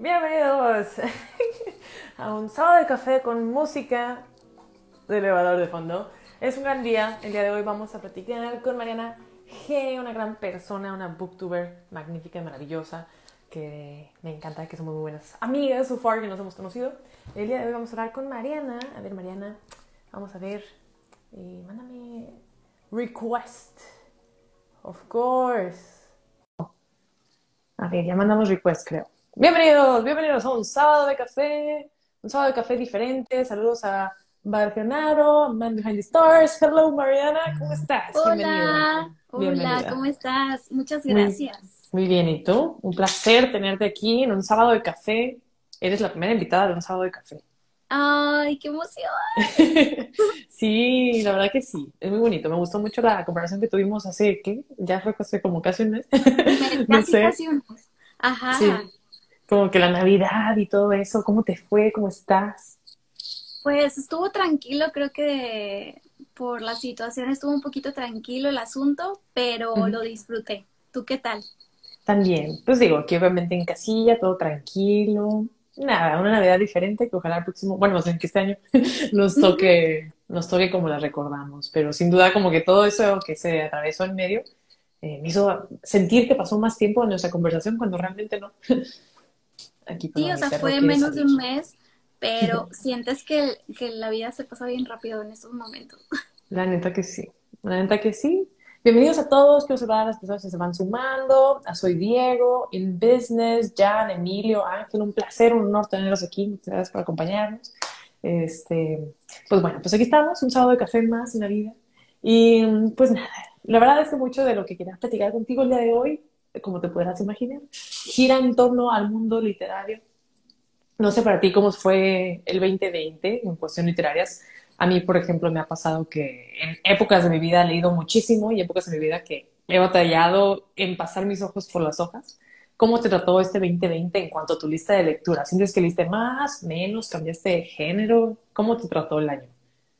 Bienvenidos a un sábado de café con música de elevador de fondo. Es un gran día. El día de hoy vamos a platicar con Mariana G, una gran persona, una booktuber magnífica y maravillosa que me encanta, que somos muy buenas amigas, so far que nos hemos conocido. El día de hoy vamos a hablar con Mariana. A ver, Mariana, vamos a ver. Eh, mándame request. Of course. A ver, ya mandamos request, creo. Bienvenidos, bienvenidos a un sábado de café, un sábado de café diferente. Saludos a Bargenaro, Man Behind the Stars. Hello, Mariana, ¿cómo estás? Hola, hola, ¿cómo estás? Muchas gracias. Muy, muy, bien, ¿y tú? Un placer tenerte aquí en un sábado de café. Eres la primera invitada de un sábado de café. ¡Ay, qué emoción! sí, la verdad que sí, es muy bonito. Me gustó mucho la comparación que tuvimos hace, ¿qué? Ya fue hace como casi un mes. no sé. Casi un mes. Ajá. Sí. Como que la Navidad y todo eso, ¿cómo te fue? ¿Cómo estás? Pues estuvo tranquilo, creo que por la situación estuvo un poquito tranquilo el asunto, pero lo disfruté. ¿Tú qué tal? También, pues digo, aquí obviamente en casilla, todo tranquilo, nada, una Navidad diferente que ojalá el próximo, bueno, más bien que este año nos toque, nos toque como la recordamos, pero sin duda como que todo eso que se atravesó en medio eh, me hizo sentir que pasó más tiempo en nuestra conversación cuando realmente no. Aquí sí, o sea, fue menos de un mes, pero sientes que, que la vida se pasa bien rápido en estos momentos. La neta que sí, la neta que sí. Bienvenidos a todos, quiero saludar a las personas que se van sumando. A Soy Diego, In Business, Jan, Emilio, Ángel, un placer, un honor tenerlos aquí. Muchas gracias por acompañarnos. Este, pues bueno, pues aquí estamos, un sábado de café más en la vida. Y pues nada, la verdad es que mucho de lo que quería platicar contigo el día de hoy, como te podrás imaginar, gira en torno al mundo literario. No sé para ti cómo fue el 2020 en cuestiones literarias. A mí, por ejemplo, me ha pasado que en épocas de mi vida he leído muchísimo y épocas de mi vida que he batallado en pasar mis ojos por las hojas. ¿Cómo te trató este 2020 en cuanto a tu lista de lectura? ¿Sientes que leíste más, menos, cambiaste de género? ¿Cómo te trató el año?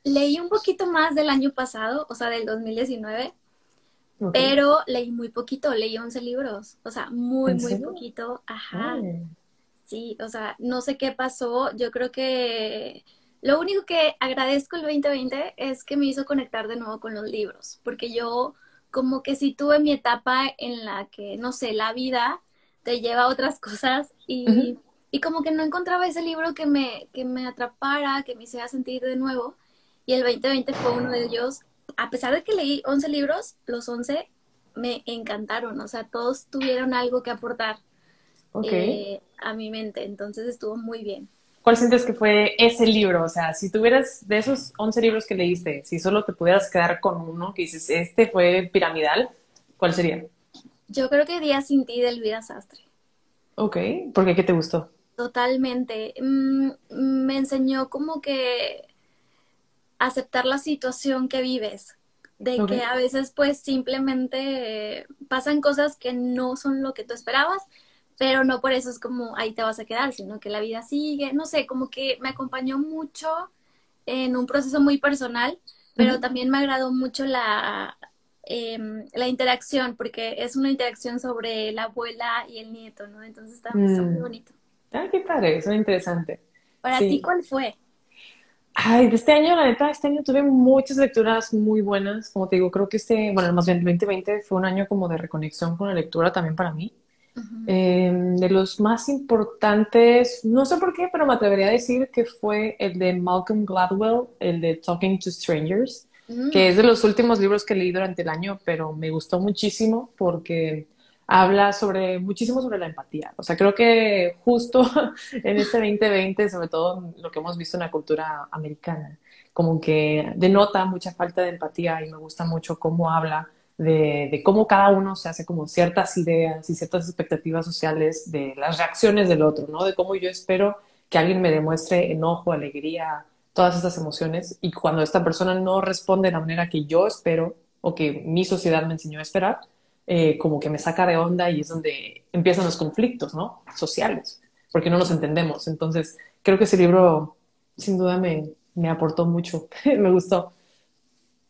Leí un poquito más del año pasado, o sea, del 2019, pero leí muy poquito, leí 11 libros, o sea, muy, muy poquito. Ajá. Sí, o sea, no sé qué pasó, yo creo que lo único que agradezco el 2020 es que me hizo conectar de nuevo con los libros, porque yo como que sí tuve mi etapa en la que, no sé, la vida te lleva a otras cosas y, y como que no encontraba ese libro que me, que me atrapara, que me hiciera sentir de nuevo. Y el 2020 fue uno de ellos. A pesar de que leí 11 libros, los 11 me encantaron, o sea, todos tuvieron algo que aportar eh, a mi mente, entonces estuvo muy bien. ¿cuál sientes que fue ese libro? O sea, si tuvieras de esos 11 libros que leíste, si solo te pudieras quedar con uno, que dices, este fue piramidal, ¿cuál sería? Yo creo que Día sin ti de Elvira Sastre. Ok, ¿por qué? ¿Qué te gustó? Totalmente. Mm, me enseñó como que aceptar la situación que vives, de que a veces pues simplemente pasan cosas que no son lo que tú esperabas, pero no por eso es como ahí te vas a quedar, sino que la vida sigue, no sé, como que me acompañó mucho en un proceso muy personal, pero también me agradó mucho la, em, la interacción, porque es una interacción sobre la abuela y el nieto, ¿no? Entonces está, muy mm. bonito. Ah, qué padre, eso es interesante. Para ti, ¿cuál fue? Ay, de este año, la neta, este año tuve muchas lecturas muy buenas. Como te digo, creo que este, bueno, más bien el 2020 fue un año como de reconexión con la lectura también para mí. Em, de los más importantes, no sé por qué, pero me atrevería a decir que fue el de Malcolm Gladwell, el de Talking to Strangers, mm. que es de los últimos libros que leí durante el año, pero me gustó muchísimo porque habla sobre muchísimo sobre la empatía. O sea, creo que justo en este 2020, sobre todo lo que hemos visto en la cultura americana, como que denota mucha falta de empatía y me gusta mucho cómo habla de, cómo cada uno se hace como ciertas ideas y ciertas expectativas sociales de las reacciones del otro, ¿no? De cómo yo espero que alguien me demuestre enojo, alegría, todas estas emociones y cuando esta persona no responde de la manera que yo espero o que mi sociedad me enseñó a esperar, eh, como que me saca de onda y es donde empiezan los conflictos, ¿no? Sociales, porque no nos entendemos. Entonces, creo que ese libro sin duda me, me aportó mucho, me gustó.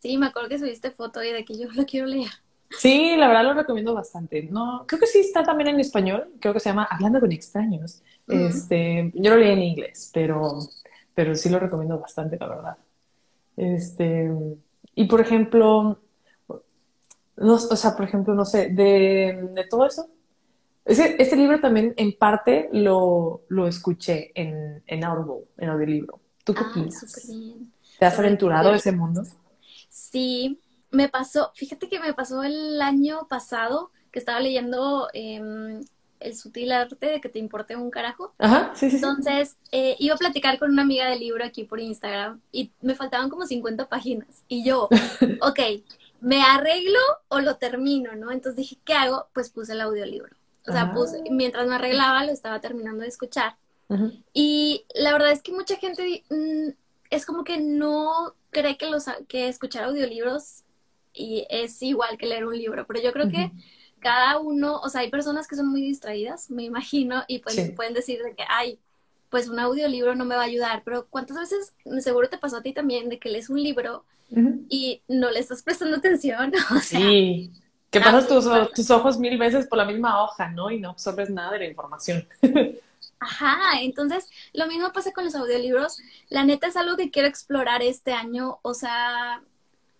Sí, me acuerdo que subiste foto y de que yo lo quiero leer. Sí, la verdad lo recomiendo bastante. No, creo que sí está también en español. Creo que se llama Hablando con extraños. Este, yo lo leí en inglés, pero, pero sí lo recomiendo bastante, la verdad. Este, y por ejemplo, no, o sea, por ejemplo, no sé, de, de todo eso. Ese, este libro también en parte lo, lo escuché en, en Audible, en audiolibro. ¿Tú qué ah, opinas? ¿Te has aventurado a ese mundo? Sí, me pasó, fíjate que me pasó el año pasado que estaba leyendo em, El sutil arte de que te importe un carajo. Ajá, sí, sí. Entonces, eh, iba a platicar con una amiga del libro aquí por Instagram y me faltaban como 50 páginas. Y yo, ok, ¿me arreglo o lo termino, no? Entonces dije, ¿qué hago? Pues puse el audiolibro. O sea, puse, ah. mientras me arreglaba, lo estaba terminando de escuchar. Y la verdad es que mucha gente mm, es como que no cree que, los, que escuchar audiolibros y es igual que leer un libro, pero yo creo que cada uno, o sea, hay personas que son muy distraídas, me imagino, y pues pueden decir de que, ay, pues un audiolibro no me va a ayudar, pero ¿cuántas veces seguro te pasó a ti también de que lees un libro y no le estás prestando atención? sí, que pasas tus, tus, ojos mil veces por la misma hoja, ¿no? Y no absorbes nada de la información. Ajá, entonces lo mismo pasa con los audiolibros. La neta es algo que quiero explorar este año, o sea,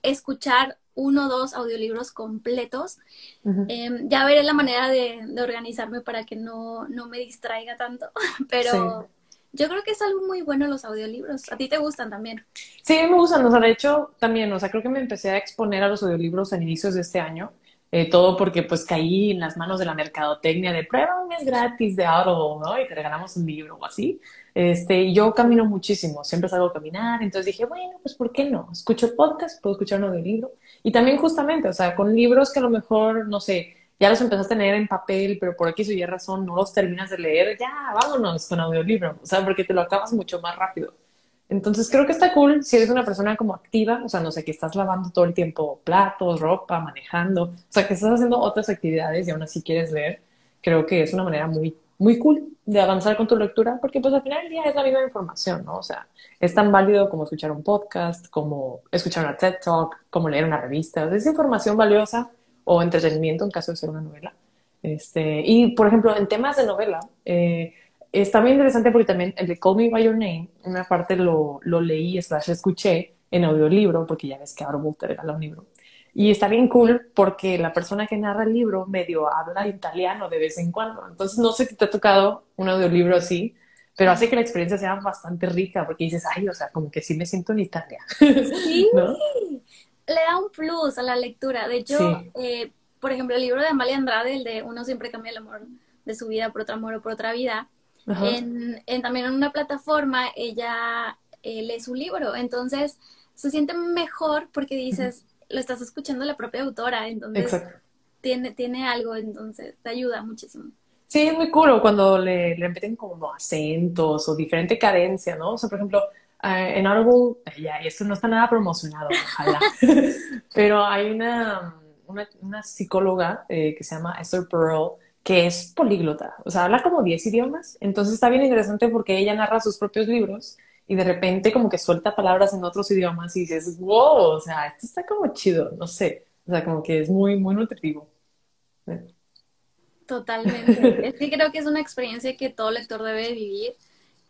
escuchar uno o dos audiolibros completos. Em, ya veré la manera de, organizarme para que no, no, me distraiga tanto, pero yo creo que es algo muy bueno los audiolibros. ¿A ti te gustan también? Sí, me gustan. O sea, de hecho, también, o sea, creo que me empecé a exponer a los audiolibros a inicios de este año. Eh, todo porque pues caí en las manos de la mercadotecnia de prueba un mes gratis de Audible, ¿no? Y te regalamos un libro o así. Este, yo camino muchísimo, siempre salgo a caminar, entonces dije, bueno, pues ¿por qué no? Escucho podcast, puedo escuchar uno de libro. Y también justamente, o sea, con libros que a lo mejor, no sé, ya los empezaste a leer en papel, pero por aquí su razón no los terminas de leer, ya, vámonos con audiolibro, o sea, porque te lo acabas mucho más rápido. Entonces creo que está cool si eres una persona como activa, o sea, no sé, que estás lavando todo el tiempo platos, ropa, manejando, o sea, que estás haciendo otras actividades y aún así quieres leer, creo que es una manera muy, muy cool de avanzar con tu lectura, porque pues al final del día es la misma información, ¿no? O sea, es tan válido como escuchar un podcast, como escuchar una TED Talk, como leer una revista, es información valiosa o entretenimiento en caso de ser una novela. Este, y por ejemplo, en temas de novela, eh, está muy interesante porque también el de Call Me By Your Name, una parte lo, lo leí, slash escuché en audiolibro, porque ya ves que ahora te regala un libro. Y está bien cool porque la persona que narra el libro medio habla italiano de vez en cuando. Entonces no sé si te ha tocado un audiolibro así, pero hace que la experiencia sea bastante rica porque dices, ay, o sea, como que sí me siento en Italia. Sí, le da un plus a la lectura. De hecho, eh, por ejemplo, el libro de Amalia Andrade, el de Uno siempre cambia el amor de su vida por otro amor o por otra vida, en, también en una plataforma ella eh, lee su libro, entonces se siente mejor porque dices, lo estás escuchando la propia autora, entonces tiene, tiene algo, entonces te ayuda muchísimo. Sí, es muy cool cuando le, le meten como acentos o diferente cadencia, ¿no? O sea, por ejemplo, en Audible, ya, esto no está nada promocionado, ojalá, pero hay una, una, psicóloga eh, que se llama Esther Pearl, que es políglota, o sea, habla como 10 idiomas, entonces está bien interesante porque ella narra sus propios libros y de repente como que suelta palabras en otros idiomas y dices, wow, o sea, esto está como chido, no sé, o sea, como que es muy, muy nutritivo. Totalmente. es que creo que es una experiencia que todo lector debe vivir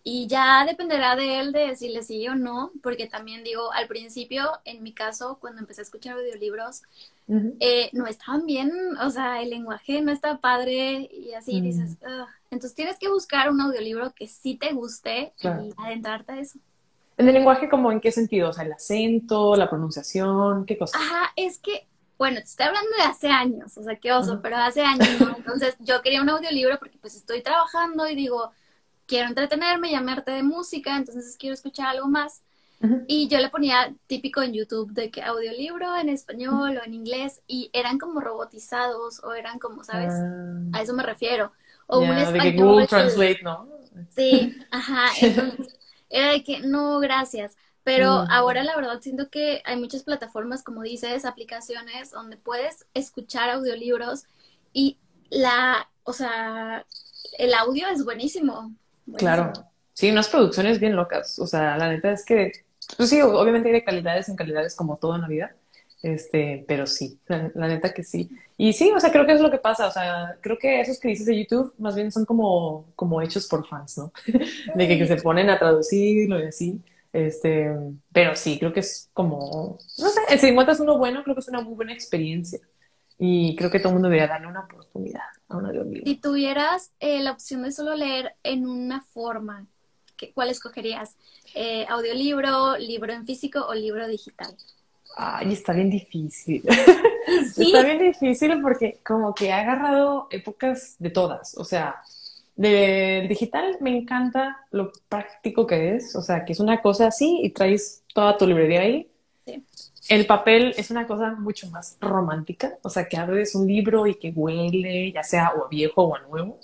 y ya dependerá de él de si le sigue o no, porque también digo, al principio, en mi caso, cuando empecé a escuchar audiolibros, eh, no estaban bien, o sea, el lenguaje no está padre y así dices, entonces tienes que buscar un audiolibro que sí te guste y adentrarte a eso. ¿En el lenguaje como en qué sentido? O sea, el acento, la pronunciación, qué cosa. Ajá, es que, bueno, te estoy hablando de hace años, o sea, qué oso, pero hace años, ¿no? Entonces yo quería un audiolibro porque pues estoy trabajando y digo, quiero entretenerme, llamarte de música, entonces quiero escuchar algo más. Y yo le ponía típico en YouTube de que audiolibro en español o en inglés y eran como robotizados o eran como, ¿sabes? Ah. A eso me refiero. O un español. De que Google Translate, ¿no? Sí, ajá. Entonces, era de que no, gracias. Pero ahora la verdad siento que hay muchas plataformas, como dices, aplicaciones donde puedes escuchar audiolibros y la, o sea, el audio es buenísimo. Claro. Sí, unas producciones bien locas. O sea, la neta es que, pues sí, obviamente hay de calidades en calidades como todo en la vida, Este, pero sí, la, neta que sí. Y sí, o sea, creo que es lo que pasa. O sea, creo que esos que dices de YouTube más bien son como, como hechos por fans, ¿no? de que, se ponen a traducirlo y así. Este, pero sí, creo que es como, no sé, si encuentras uno bueno, creo que es una muy buena experiencia. Y creo que todo el mundo debería darle una oportunidad a un audiolibro. Si tuvieras eh, la opción de solo leer en una forma, ¿cuál escogerías? Eh, ¿Audiolibro, libro en físico o libro digital? Ay, está bien difícil. Está bien difícil porque como que he agarrado épocas de todas. O sea, del digital me encanta lo práctico que es. O sea, que es una cosa así y traes toda tu librería ahí. Sí. El papel es una cosa mucho más romántica. O sea, que abres un libro y que huele, ya sea o a viejo o a nuevo.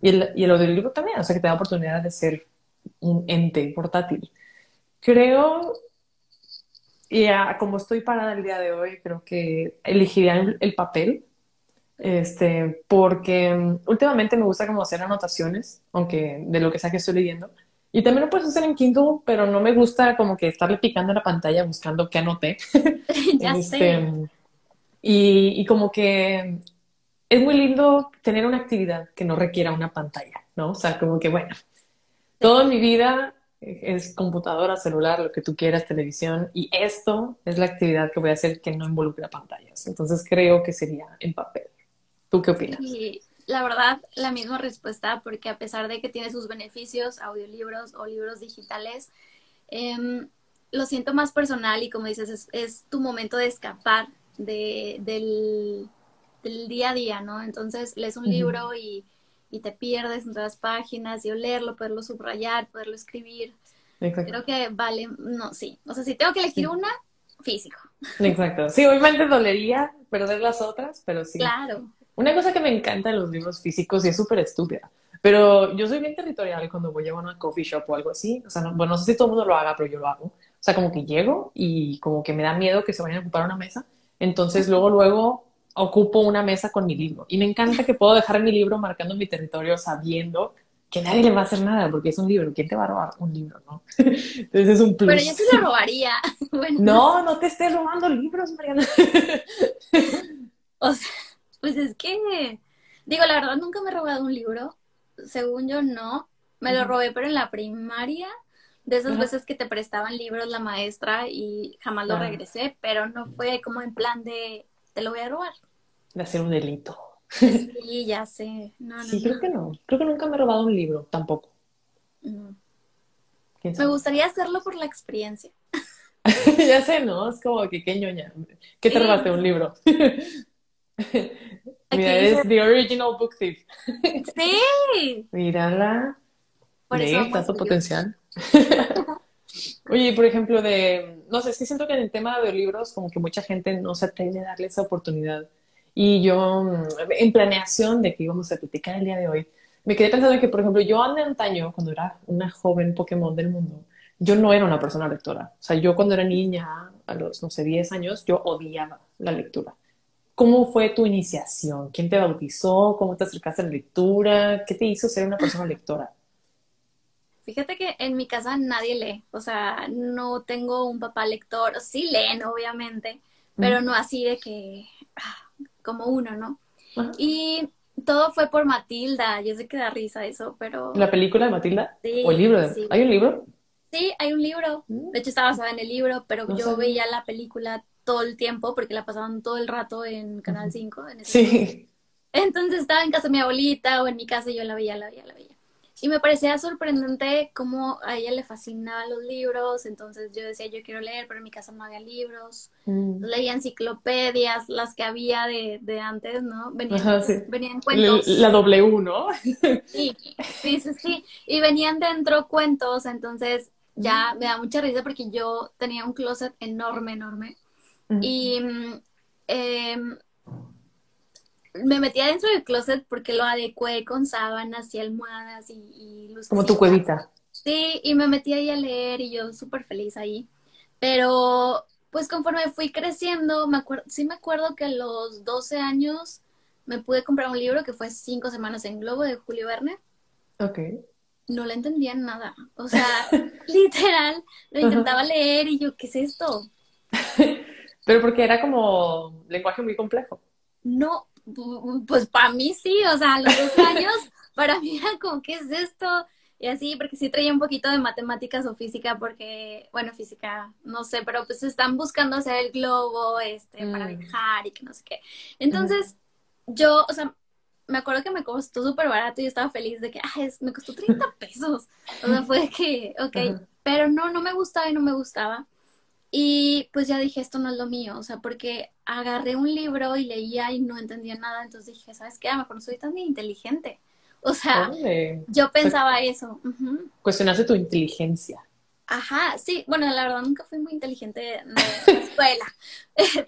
Y el, y el también. O sea, que te da oportunidad de ser un ente portátil. Creo y como estoy parada el día de hoy, creo que elegiría el, papel, este, porque mm, últimamente me gusta como hacer anotaciones, aunque de lo que sea que estoy leyendo. Y también lo puedes hacer en Kindle, pero no me gusta como que estarle picando en la pantalla buscando qué anoté. ya este, sé. Y, y como que es muy lindo tener una actividad que no requiera una pantalla, ¿no? O sea, como que bueno, toda mi vida es computadora, celular, lo que tú quieras, televisión, y esto es la actividad que voy a hacer que no involucra pantallas. Entonces creo que sería en papel. ¿Tú qué opinas? Y la verdad, la misma respuesta, porque a pesar de que tiene sus beneficios, audiolibros o libros digitales, em, lo siento más personal y como dices, es, tu momento de escapar de, del, día a día, ¿no? Entonces lees un libro y y te pierdes entre las páginas y olerlo, poderlo subrayar, poderlo escribir. Exacto. Creo que vale, no, sí. O sea, si tengo que elegir una, físico. Exacto. Sí, obviamente dolería perder las otras, pero sí. Claro. Una cosa que me encanta de los libros físicos y es súper estúpida, pero yo soy bien territorial cuando voy a una coffee shop o algo así. O sea, no, bueno, no sé si todo el mundo lo haga, pero yo lo hago. O sea, como que llego y como que me da miedo que se vayan a ocupar una mesa. Entonces, luego, luego ocupo una mesa con mi libro. Y me encanta que puedo dejar mi libro marcando mi territorio sabiendo que nadie le va a hacer nada porque es un libro. ¿Quién te va a robar un libro, no? Entonces es un plus. Pero yo sí lo robaría. No, no te estés robando libros, Mariana. o sea, pues es que, digo, la verdad nunca me he robado un libro. Según yo, no. Me lo robé, pero en la primaria. De esas veces que te prestaban libros la maestra y jamás lo regresé, pero no fue como en plan de te lo voy a robar. De hacer un delito. Sí, ya sé. sí, creo que no. Creo que nunca me he robado un libro, tampoco. Me gustaría hacerlo por la experiencia. ya sé, ¿no? Es como que qué ñoña. ¿Qué te robaste un libro? Mira, es The Original Book Thief. sí. Mírala. Por eso está su potencial. Oye, por ejemplo, de, no sé, sí siento que en el tema de libros, como que mucha gente no se atreve a darle esa oportunidad. Y yo, mm, en planeación de que íbamos a platicar el día de hoy, me quedé pensando que, por ejemplo, yo antaño, cuando era una joven Pokémon del mundo, yo no era una persona lectora. O sea, yo cuando era niña, a los, no sé, 10 años, yo odiaba la lectura. ¿Cómo fue tu iniciación? ¿Quién te bautizó? ¿Cómo te acercaste a la lectura? ¿Qué te hizo ser una persona lectora? Fíjate que en mi casa nadie lee, o sea, no tengo un papá lector, sí leen, obviamente, pero no así de que, ah, como uno, ¿no? Y todo fue por Matilda, yo sé que da risa eso, pero... ¿La película de Matilda? Sí. ¿O el libro? ¿Hay un libro? Sí, hay un libro, mm. de hecho estaba basada en el libro, pero yo veía la película todo el tiempo porque la pasaban todo el rato en Canal 5. sí. Entonces estaba en casa de mi abuelita o en mi casa y yo la veía, la veía, la veía. Y me parecía sorprendente cómo a ella le fascinaban los libros, entonces yo decía, yo quiero leer, pero en mi casa no había libros. Mm. Leía enciclopedias, las que había de, de antes, ¿no? Venían, venían cuentos. La, W, ¿no? sí, sí, sí, sí. Y venían dentro cuentos, entonces ya me da mucha risa porque yo tenía un closet enorme, enorme. Y eh, me metía dentro del closet porque lo adecué con sábanas y almohadas y, y Como tu cuevita. Sí, y me metí ahí a leer y yo súper feliz ahí. Pero, pues conforme fui creciendo, me acuerdo, sí me acuerdo que a los 12 años me pude comprar un libro que fue Cinco Semanas en Globo de Julio Verne. Ok. No le entendía nada. O sea, literal, lo intentaba leer y yo, ¿qué es esto? Pero porque era como lenguaje muy complejo. No, pues para mí sí, o sea, a los dos años, para mí era como, ¿qué es esto? Y así, porque sí traía un poquito de matemáticas o física, porque, bueno, física, no sé, pero pues están buscando hacer el globo, este, para mm. viajar y que no sé qué. Entonces, yo, o sea, me acuerdo que me costó súper barato y yo estaba feliz de que, ay, me costó 30 pesos. O sea, fue que, ok, pero no, no me gustaba y no me gustaba. Y pues ya dije, esto no es lo mío, o sea, porque agarré un libro y leía y no entendía nada, entonces dije, ¿sabes qué? A lo mejor no soy tan inteligente. O sea, yo pensaba eso. Cuestionaste tu inteligencia. Ajá, sí, bueno, la verdad nunca fui muy inteligente en la escuela.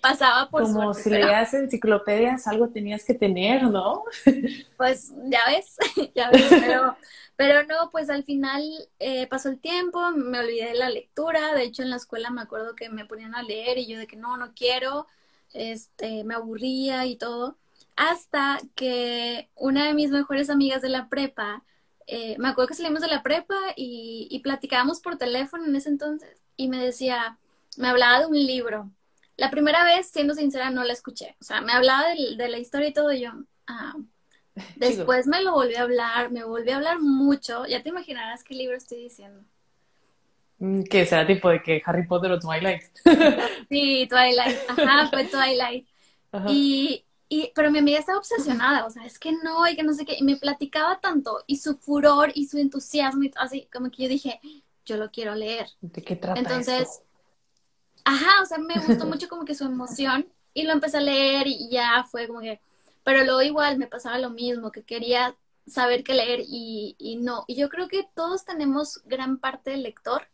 Pasaba por Como si leías enciclopedias, algo tenías que tener, ¿no? pues ya ves, ya ves, pero, pero no, pues al final eh, pasó el tiempo, me olvidé de la lectura, de hecho en la escuela me acuerdo que me ponían a leer y yo de que no, no quiero, este, me aburría y todo, hasta que una de mis mejores amigas de la prepa, eh, me acuerdo que salimos de la prepa y, platicábamos por teléfono en ese entonces y me decía, me hablaba de un libro. La primera vez, siendo sincera, no la escuché. O sea, me hablaba de, la historia y todo y yo, ah. Después me lo volví a hablar, me volví a hablar mucho. Ya te imaginarás qué libro estoy diciendo. Mm, que será tipo de que Harry Potter o Twilight. sí, Twilight. Ajá, fue Twilight. Y, y, pero mi amiga estaba obsesionada, o sea, es que no, y que no sé qué, y me platicaba tanto, y su furor y su entusiasmo, y así como que yo dije, yo lo quiero leer. ¿De qué trata Entonces, ajá, o sea, me gustó mucho como que su emoción, y lo empecé a leer, y ya fue como que, pero luego igual me pasaba lo mismo, que quería saber qué leer, y, y no, y yo creo que todos tenemos gran parte del lector,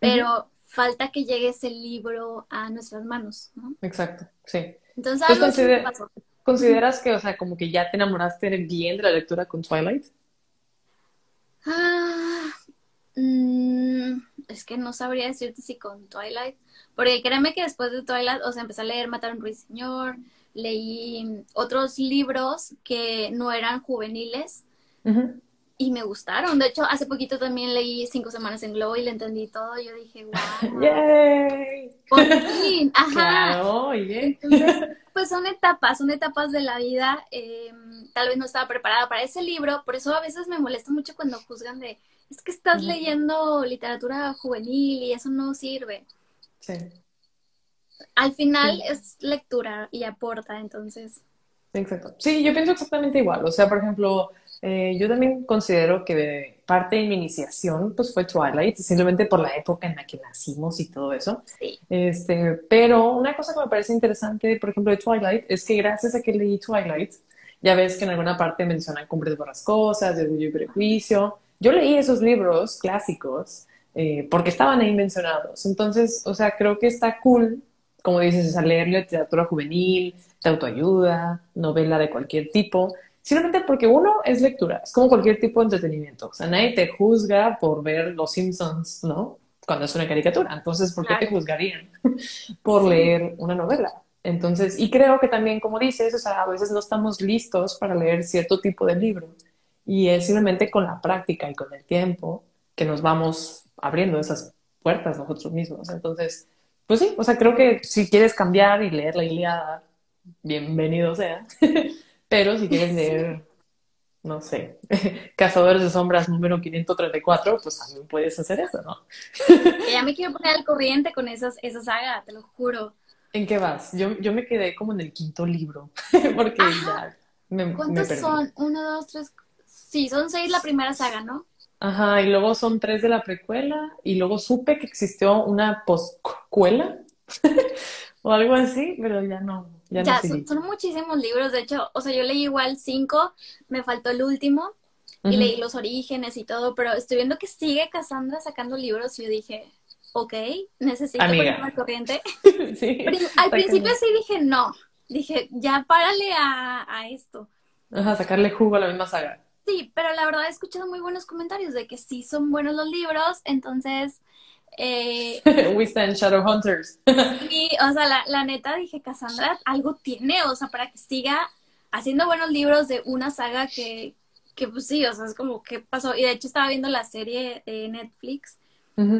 pero falta que llegue ese libro a nuestras manos, ¿no? Exacto, sí. Entonces, pues algo pasó. ¿Consideras que, o sea, como que ya te enamoraste bien de la lectura con Twilight? Ah, mm, es que no sabría decirte si con Twilight, porque créeme que después de Twilight, o sea, empecé a leer Matar a un Ruiseñor, leí otros libros que no eran juveniles, y me gustaron. De hecho, hace poquito también leí Cinco Semanas en Globo y le entendí todo. Y yo dije, wow. ¡Yay! Por fin, ajá. Claro, Entonces, pues son etapas, son etapas de la vida. Em, tal vez no estaba preparada para ese libro, por eso a veces me molesta mucho cuando juzgan de, es que estás leyendo literatura juvenil y eso no sirve. Sí. Al final es lectura y aporta, entonces. Exacto. Sí, yo pienso exactamente igual. O sea, por ejemplo, eh, yo también considero que parte de mi iniciación pues fue Twilight, simplemente por la época en la que nacimos y todo eso. Este, pero una cosa que me parece interesante, por ejemplo, de Twilight, es que gracias a que leí Twilight, ya ves que en alguna parte mencionan Cumbres Borrascosas, de Orgullo y Prejuicio. Yo leí esos libros clásicos eh, porque estaban ahí mencionados. Entonces, o sea, creo que está cool, como dices, a leer literatura juvenil, de autoayuda, novela de cualquier tipo, Simplemente porque uno es lectura, es como cualquier tipo de entretenimiento. O sea, nadie te juzga por ver Los Simpsons, ¿no? Cuando es una caricatura. Entonces, ¿por qué te juzgarían por leer una novela? Entonces, y creo que también, como dices, o sea, a veces no estamos listos para leer cierto tipo de libro. Y es simplemente con la práctica y con el tiempo que nos vamos abriendo esas puertas nosotros mismos. Entonces, pues sí, o sea, creo que si quieres cambiar y leer la Iliada, bienvenido sea. Pero si quieres leer, no sé, Cazadores de Sombras número 534, pues también puedes hacer eso, ¿no? ya me quiero poner al corriente con esas, esa saga, te lo juro. ¿En qué vas? Yo, yo me quedé como en el quinto libro, porque ya me, ¿Cuántos son? Uno, dos, tres... Sí, son seis la primera saga, ¿no? Ajá, y luego son tres de la precuela, y luego supe que existió una poscuela, o algo así, pero ya no, ya, son, muchísimos libros, de hecho, o sea, yo leí igual cinco, me faltó el último y leí los orígenes y todo, pero estoy viendo que sigue Cassandra sacando libros y yo dije, ok, necesito ponerme al corriente. al principio sí dije no, dije, ya párale a, a esto. Ajá, sacarle jugo a la misma saga. Sí, pero la verdad he escuchado muy buenos comentarios de que sí son buenos los libros, entonces eh, We stand Shadowhunters. y, o sea, la, la, neta dije, Cassandra algo tiene, o sea, para que siga haciendo buenos libros de una saga que, que pues sí, o sea, es como, ¿qué pasó? Y de hecho estaba viendo la serie de Netflix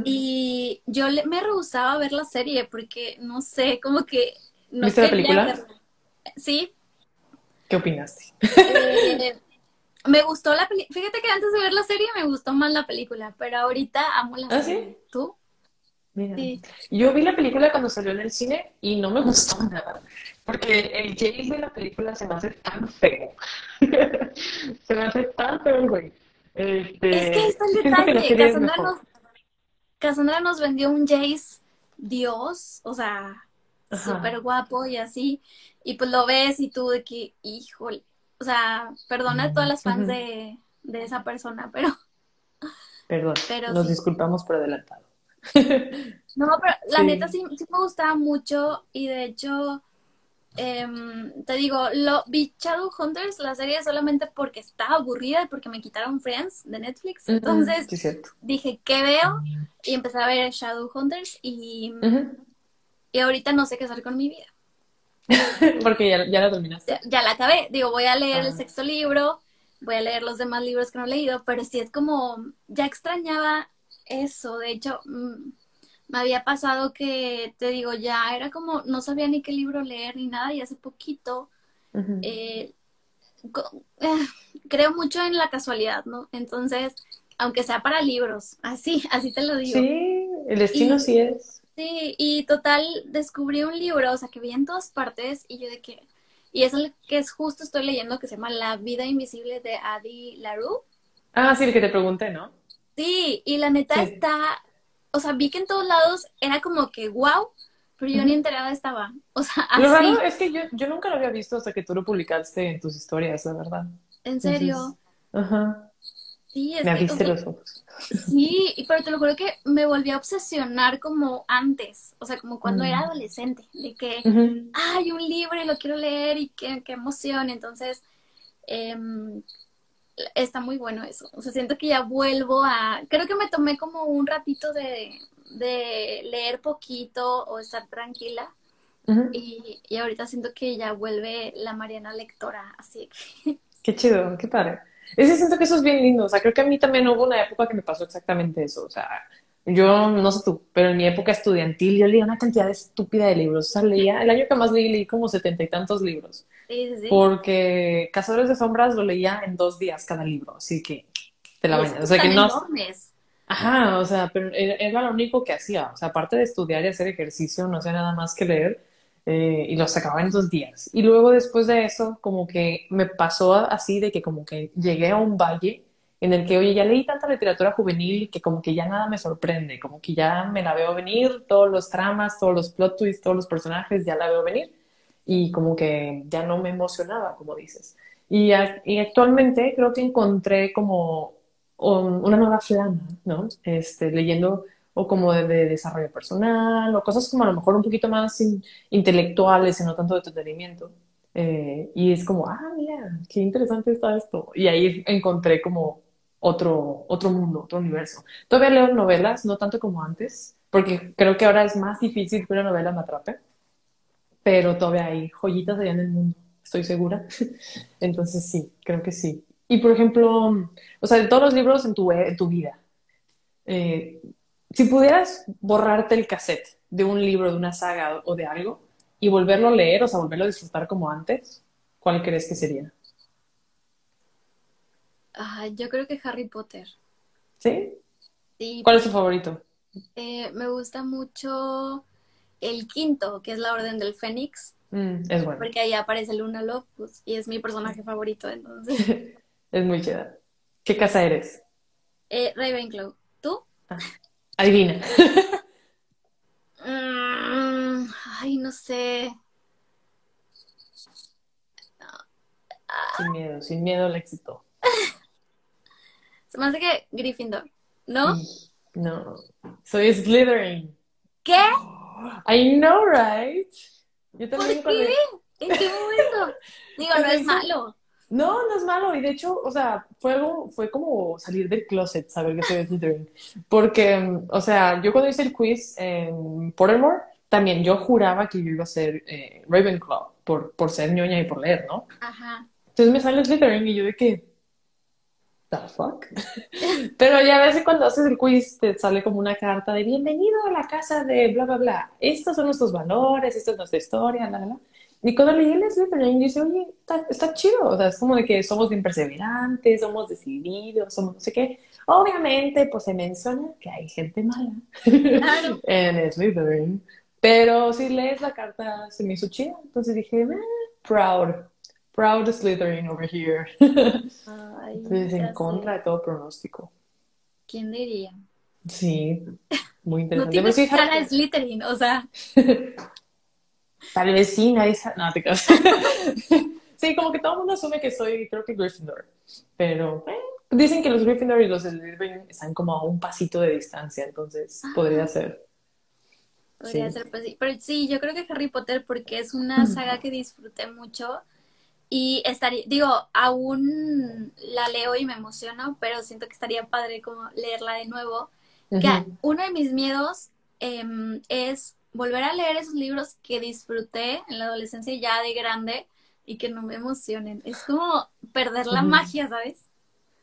y yo me rehusaba a ver la serie porque, no sé, como que ¿Viste la película? Sí. ¿Qué opinaste? Eh, me gustó la película. Fíjate que antes de ver la serie me gustó más la película, pero ahorita amo la ¿Ah, serie. ¿sí? ¿Tú? Mira, Sí. yo vi la película cuando salió en el cine y no me gustó nada, porque el Jace de la película se me hace tan feo. Se me hace tan feo güey. Este, Es que está el detalle. Cassandra nos, Cassandra nos vendió un Jace Dios, o sea, súper guapo y así. Y pues lo ves y tú de que, híjole. O sea, perdona a todas las fans de, de esa persona, pero Perdón, Pero nos sí. disculpamos por adelantado. No, pero la Sí. neta sí, sí me gustaba mucho y de hecho, em, te digo, lo vi Shadowhunters, la serie solamente porque estaba aburrida y porque me quitaron Friends de Netflix. Entonces Sí, dije, ¿qué veo? Y empecé a ver Shadowhunters y, y ahorita no sé qué hacer con mi vida. Porque ya, ya la terminaste. Ya, ya la acabé, digo, voy a leer el Ajá. sexto libro, voy a leer los demás libros que no he leído, pero sí es como, ya extrañaba eso, de hecho, mm, me había pasado que, te digo, ya era como, no sabía ni qué libro leer ni nada, y hace poquito, eh, eh, creo mucho en la casualidad, ¿no? Entonces, aunque sea para libros, así, así te lo digo. Sí, el destino Y- sí es. Sí, y total, descubrí un libro, o sea, que vi en todas partes y yo de que, y es el que es justo estoy leyendo que se llama La vida invisible de Adi LaRue. Ah, sí, el que te pregunté, ¿no? Sí, y la neta Sí. está, o sea, vi que en todos lados era como que wow, pero yo ni enterada estaba. O sea, Lo así, raro es que yo, yo nunca lo había visto hasta que tú lo publicaste en tus historias, la verdad. en serio. Ajá. Sí, es Me que, o abriste sea, los ojos. sí, y- pero te lo juro que me volví a obsesionar como antes, o sea, como cuando Mm. era adolescente, de que Ujú. ay, un libro y lo quiero leer y qué, qué emoción. Entonces, em, está muy bueno eso. O sea, siento que ya vuelvo a... Creo que me tomé como un ratito de, de leer poquito o estar tranquila. Y, y ahorita siento que ya vuelve la Mariana lectora. Así que... Qué chido, qué padre. Ese siento que eso es bien lindo. O sea, creo que a mí también hubo una época que me pasó exactamente eso. O sea, yo no sé tú, pero en mi época estudiantil yo leía una cantidad estúpida de libros. O sea, leía, el año que más leí, leí como setenta y tantos libros. Sí, sí. Porque Cazadores de Sombras lo leía en dos días cada libro. Así que te la bañas. O sea, que no. enormes. Ajá, o sea, pero era, lo único que hacía. O sea, aparte de estudiar y hacer ejercicio, no hacía nada más que leer eh, y los sacaba en dos días. Y luego después de eso, como que me pasó así de que como que llegué a un valle en el que, oye, ya leí tanta literatura juvenil que como que ya nada me sorprende, como que ya me la veo venir, todos los tramas, todos los plot twists, todos los personajes, ya la veo venir y como que ya no me emocionaba, como dices. Y, y actualmente creo que encontré como un- una nueva flama, ¿no? Este, leyendo o como de, de desarrollo personal o cosas como a lo mejor un poquito más in- intelectuales y no tanto de entretenimiento. Eh, y es como, ah, mira, qué interesante está esto. Y ahí encontré como otro, otro mundo, otro universo. Todavía leo novelas, no tanto como antes, porque creo que ahora es más difícil que una novela me atrape, pero todavía hay joyitas allá en el mundo, estoy segura. Entonces sí, creo que sí. Y por ejemplo, o sea, de todos los libros en tu, en tu vida, eh, si pudieras borrarte el cassette de un libro, de una saga o de algo y volverlo a leer, o sea, volverlo a disfrutar como antes, ¿cuál crees que sería? Ay, yo creo que Harry Potter. ¿Sí? Sí, ¿Cuál es tu favorito? eh, me gusta mucho el quinto, que es la Orden del Fénix. Mm, es bueno. Porque ahí aparece Luna Lovegood y es mi personaje favorito, entonces. Es muy chida. ¿Qué casa eres? Eh, Ravenclaw, ¿tú? Adivina. Mm, ay, no sé. Sin miedo, sin miedo al éxito. Se me hace que Gryffindor, ¿no? No, soy Slytherin. ¿Qué? I know, right? Yo ¿Por también cuando- qué? ¿En qué momento? Digo, no es malo. No, no es malo. Y de hecho, o sea, fue algo, fue como salir del closet, saber que soy Slytherin. Porque, o sea, yo cuando hice el quiz en Pottermore, también yo juraba que yo iba a ser eh, Ravenclaw por, por ser ñoña y por leer, ¿no? Ajá. Entonces me sale Slytherin y yo de que, the fuck? Pero ya a veces cuando haces el quiz te sale como una carta de bienvenido a la casa de bla, bla, bla. Estos son nuestros valores, esta es nuestra historia, bla, bla. Y cuando leí el Slytherin, dice, oye, está, está, chido. O sea, es como de que somos bien perseverantes, somos decididos, somos no sé qué. Obviamente, pues se menciona que hay gente mala claro. en Slytherin. Pero si lees la carta, se me hizo chida. Entonces dije, eh, proud. Proud Slytherin over here. Ay, Entonces, en contra de todo pronóstico. ¿Quién diría? Sí, muy interesante. No tienes cara de Slytherin, o sea. Tal vez sí, nadie sabe. No, te quedas. sí, como que todo el mundo asume que soy, creo que Gryffindor. Pero eh, dicen que los Gryffindor y los Slytherin están como a un pasito de distancia, entonces podría ser. Podría ser, pues sí. Pero sí, yo creo que Harry Potter, porque es una saga que disfruté mucho. Y estaría, digo, aún la leo y me emociono, pero siento que estaría padre como leerla de nuevo. Que uno de mis miedos em, es volver a leer esos libros que disfruté en la adolescencia ya de grande y que no me emocionen. Es como perder la magia, ¿sabes?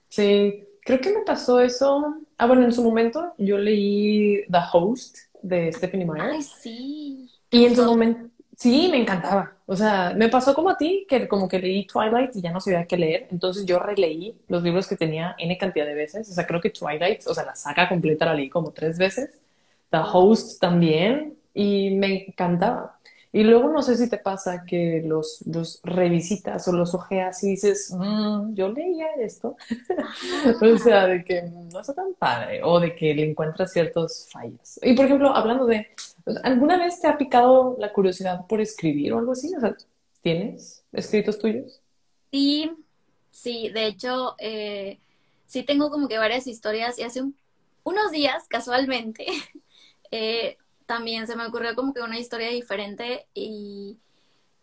Sí, creo que me pasó eso. Ah, bueno, en su momento yo leí The Host de Stephanie Meyer. Ay, sí. Y en su momento, sí, me encantaba. O sea, me pasó como a ti, que como que leí Twilight y ya no sabía qué leer. Entonces yo releí los libros que tenía N cantidad de veces. O sea, creo que Twilight, o sea, la saga completa la leí como tres veces. The Host también y me encantaba. Y luego no sé si te pasa que los, los revisitas o los ojeas y dices, mm, yo leía esto. o sea, de que no está tan padre o de que le encuentras ciertos fallas. Y por ejemplo, hablando de, ¿alguna vez te ha picado la curiosidad por escribir o algo así? O sea, ¿tienes escritos tuyos? Sí, sí, de hecho, eh, sí tengo como que varias historias y hace unos días, casualmente, eh, también se me ocurrió como que una historia diferente y,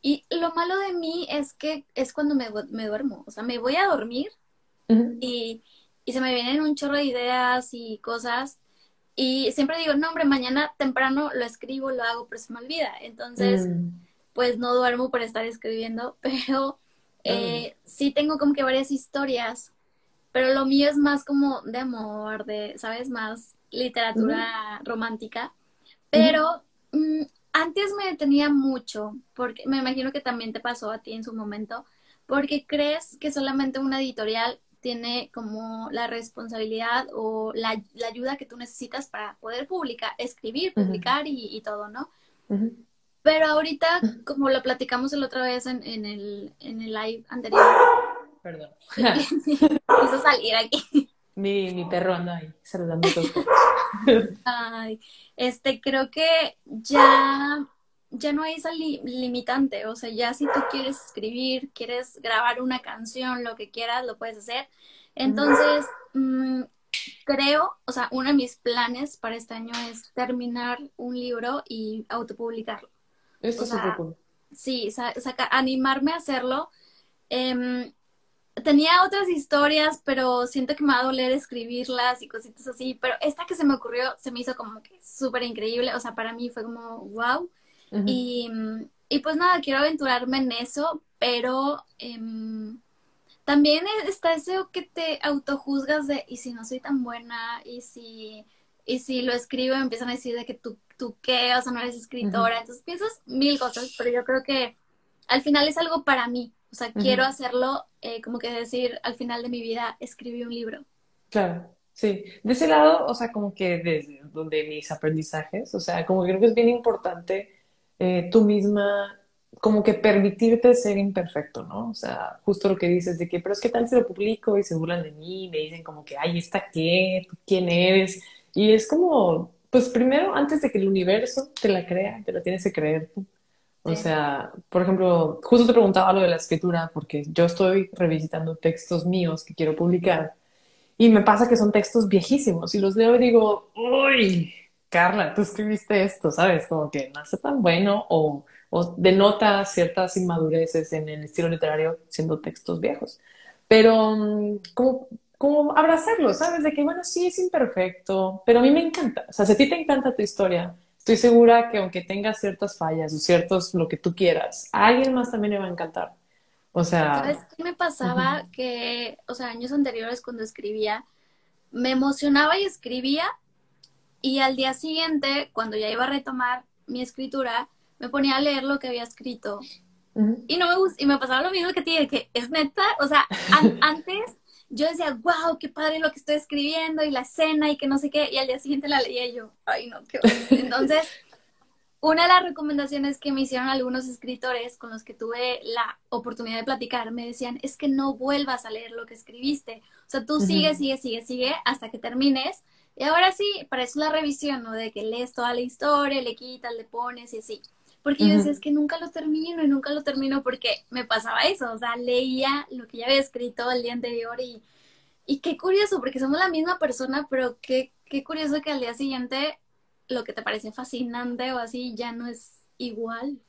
y lo malo de mí es que es cuando me, me duermo, o sea, me voy a dormir y, y, se me vienen un chorro de ideas y cosas y siempre digo, no, hombre, mañana temprano lo escribo, lo hago, pero se me olvida. Entonces, mm. pues no duermo por estar escribiendo, pero eh, sí tengo como que varias historias, pero lo mío es más como de amor, de, ¿sabes? Más literatura romántica. Pero mm, antes me detenía mucho, porque me imagino que también te pasó a ti en su momento, porque crees que solamente una editorial tiene como la responsabilidad o la, ayuda que tú necesitas para poder publicar, escribir, publicar y, todo, ¿no? Pero ahorita, como lo platicamos la otra vez en, el, en el live anterior. Perdón. Quiso salir aquí. Mi, mi perro anda ahí saludando todos. Ay, este, creo que ya, ya no hay esa limitante. O sea, ya si tú quieres escribir, quieres grabar una canción, lo que quieras, lo puedes hacer. Entonces, mm, creo, o sea, uno de mis planes para este año es terminar un libro y autopublicarlo. Esto es súper cool. Sí, animarme a hacerlo. Eh, tenía otras historias, pero siento que me va a doler escribirlas y cositas así, pero esta que se me ocurrió se me hizo como que súper increíble, o sea, para mí fue como wow. Y, y, pues nada, quiero aventurarme en eso, pero em, también está eso que te autojuzgas de, y si no soy tan buena, y si, y si lo escribo, empiezan a decir de que tú, tú qué, o sea, no eres escritora, entonces piensas mil cosas, pero yo creo que al final es algo para mí, o sea, quiero hacerlo eh, como que decir, al final de mi vida escribí un libro. Claro, sí. De ese lado, o sea, como que desde donde mis aprendizajes, o sea, como que creo que es bien importante eh, tú misma como que permitirte ser imperfecto, ¿no? O sea, justo lo que dices de que, pero es que tal si lo publico y se burlan de mí, me dicen como que, ay, ¿esta qué? ¿Tú quién eres? Y es como, pues primero, antes de que el universo te la crea, te la tienes que creer tú. O sea, por ejemplo, justo te preguntaba lo de la escritura porque yo estoy revisitando textos míos que quiero publicar y me pasa que son textos viejísimos y los leo y digo, uy, Carla, tú escribiste esto, ¿sabes? Como que no hace tan bueno o, o denota ciertas inmadureces en el estilo literario siendo textos viejos. Pero mm, como, como abrazarlo, ¿sabes? De que, bueno, sí es imperfecto, pero a mí me encanta. O sea, si a ti te encanta tu historia, estoy segura que aunque tenga ciertas fallas o ciertos lo que tú quieras, a alguien más también le va a encantar. O sea... ¿Sabes qué me pasaba? Que, o sea, años anteriores cuando escribía, me emocionaba y escribía y al día siguiente, cuando ya iba a retomar mi escritura, me ponía a leer lo que había escrito. Y no me y me pasaba lo mismo que ti, que es neta, o sea, antes yo decía, wow, qué padre lo que estoy escribiendo y la escena y que no sé qué, y al día siguiente la leía yo, ay no, qué Entonces, una de las recomendaciones que me hicieron algunos escritores con los que tuve la oportunidad de platicar, me decían, es que no vuelvas a leer lo que escribiste, o sea, tú sigue, sigue, sigue, sigue hasta que termines, y ahora sí, para eso la revisión, ¿no? De que lees toda la historia, le quitas, le pones y así. Porque yo decía, es que nunca lo termino y nunca lo termino porque me pasaba eso, o sea, leía lo que ya había escrito el día anterior y, y qué curioso, porque somos la misma persona, pero qué, qué curioso que al día siguiente lo que te parece fascinante o así ya no es igual.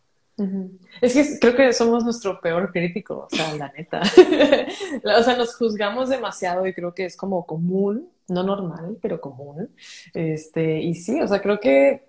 Es que creo que somos nuestro peor crítico, o sea, la neta. o sea, nos juzgamos demasiado y creo que es como común, no normal, pero común. Este, y sí, o sea, creo que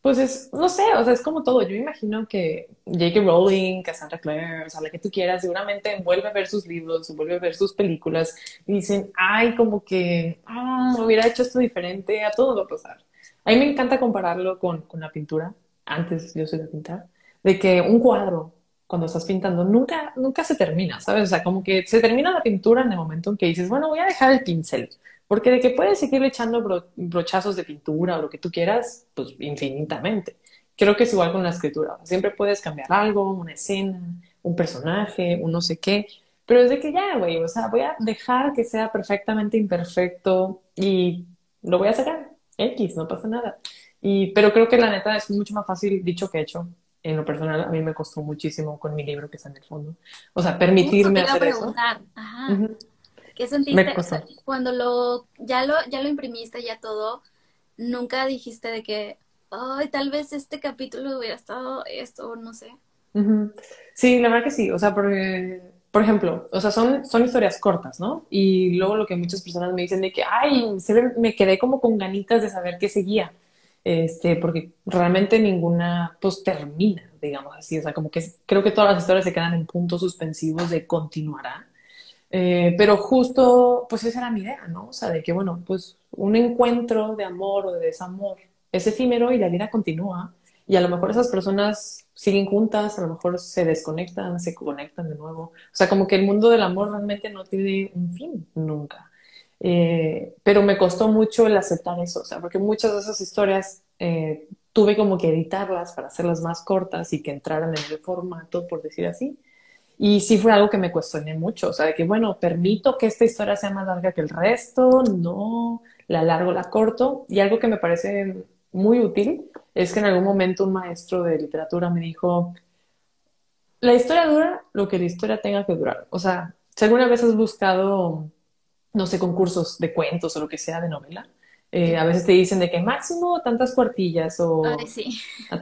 pues es, no sé, o sea, es como todo. Yo imagino que J.K. Rowling, Cassandra Clare, o sea, la que tú quieras, seguramente vuelve a ver sus libros, vuelve a ver sus películas y dicen, ay, como que, ah, hubiera hecho esto diferente, a todo va a pasar. A mí me encanta compararlo con, con la pintura. Antes yo soy de pintar, de que un cuadro, cuando estás pintando, nunca, nunca se termina, ¿sabes? O sea, como que se termina la pintura en el momento en que dices, bueno, voy a dejar el pincel. Porque de que puedes seguir echando brochazos de pintura o lo que tú quieras, pues infinitamente. Creo que es igual con la escritura. Siempre puedes cambiar algo, una escena, un personaje, un no sé qué. Pero es de que ya, güey, o sea, voy a dejar que sea perfectamente imperfecto y lo voy a sacar. X, no pasa nada. Y, pero creo que la neta es mucho más fácil dicho que hecho. En lo personal, a mí me costó muchísimo con mi libro que está en el fondo. O sea, permitirme hacer eso. Ajá. ¿Qué sentiste cuando lo ya lo ya lo imprimiste ya todo? Nunca dijiste de que, ay, tal vez este capítulo hubiera estado esto, no sé. Sí, la verdad que sí. O sea, porque, por ejemplo, o sea, son, son historias cortas, ¿no? Y luego lo que muchas personas me dicen de que, ay, me quedé como con ganitas de saber qué seguía. Este, porque realmente ninguna, pues, termina, digamos así. O sea, como que creo que todas las historias se quedan en puntos suspensivos de continuará. Eh, pero justo, pues esa era mi idea, ¿no? O sea, de que, bueno, pues un encuentro de amor o de desamor es efímero y la vida continúa. Y a lo mejor esas personas siguen juntas, a lo mejor se desconectan, se conectan de nuevo. O sea, como que el mundo del amor realmente no tiene un fin nunca. Eh, pero me costó mucho el aceptar eso, o sea, porque muchas de esas historias eh, tuve como que editarlas para hacerlas más cortas y que entraran en el formato, por decir así. Y sí fue algo que me cuestioné mucho, o sea, de que, bueno, permito que esta historia sea más larga que el resto, no, la largo, la corto. Y algo que me parece muy útil es que en algún momento un maestro de literatura me dijo, la historia dura lo que la historia tenga que durar. O sea, si alguna vez has buscado, no sé, concursos de cuentos o lo que sea de novela, eh, a veces te dicen de que máximo tantas cuartillas o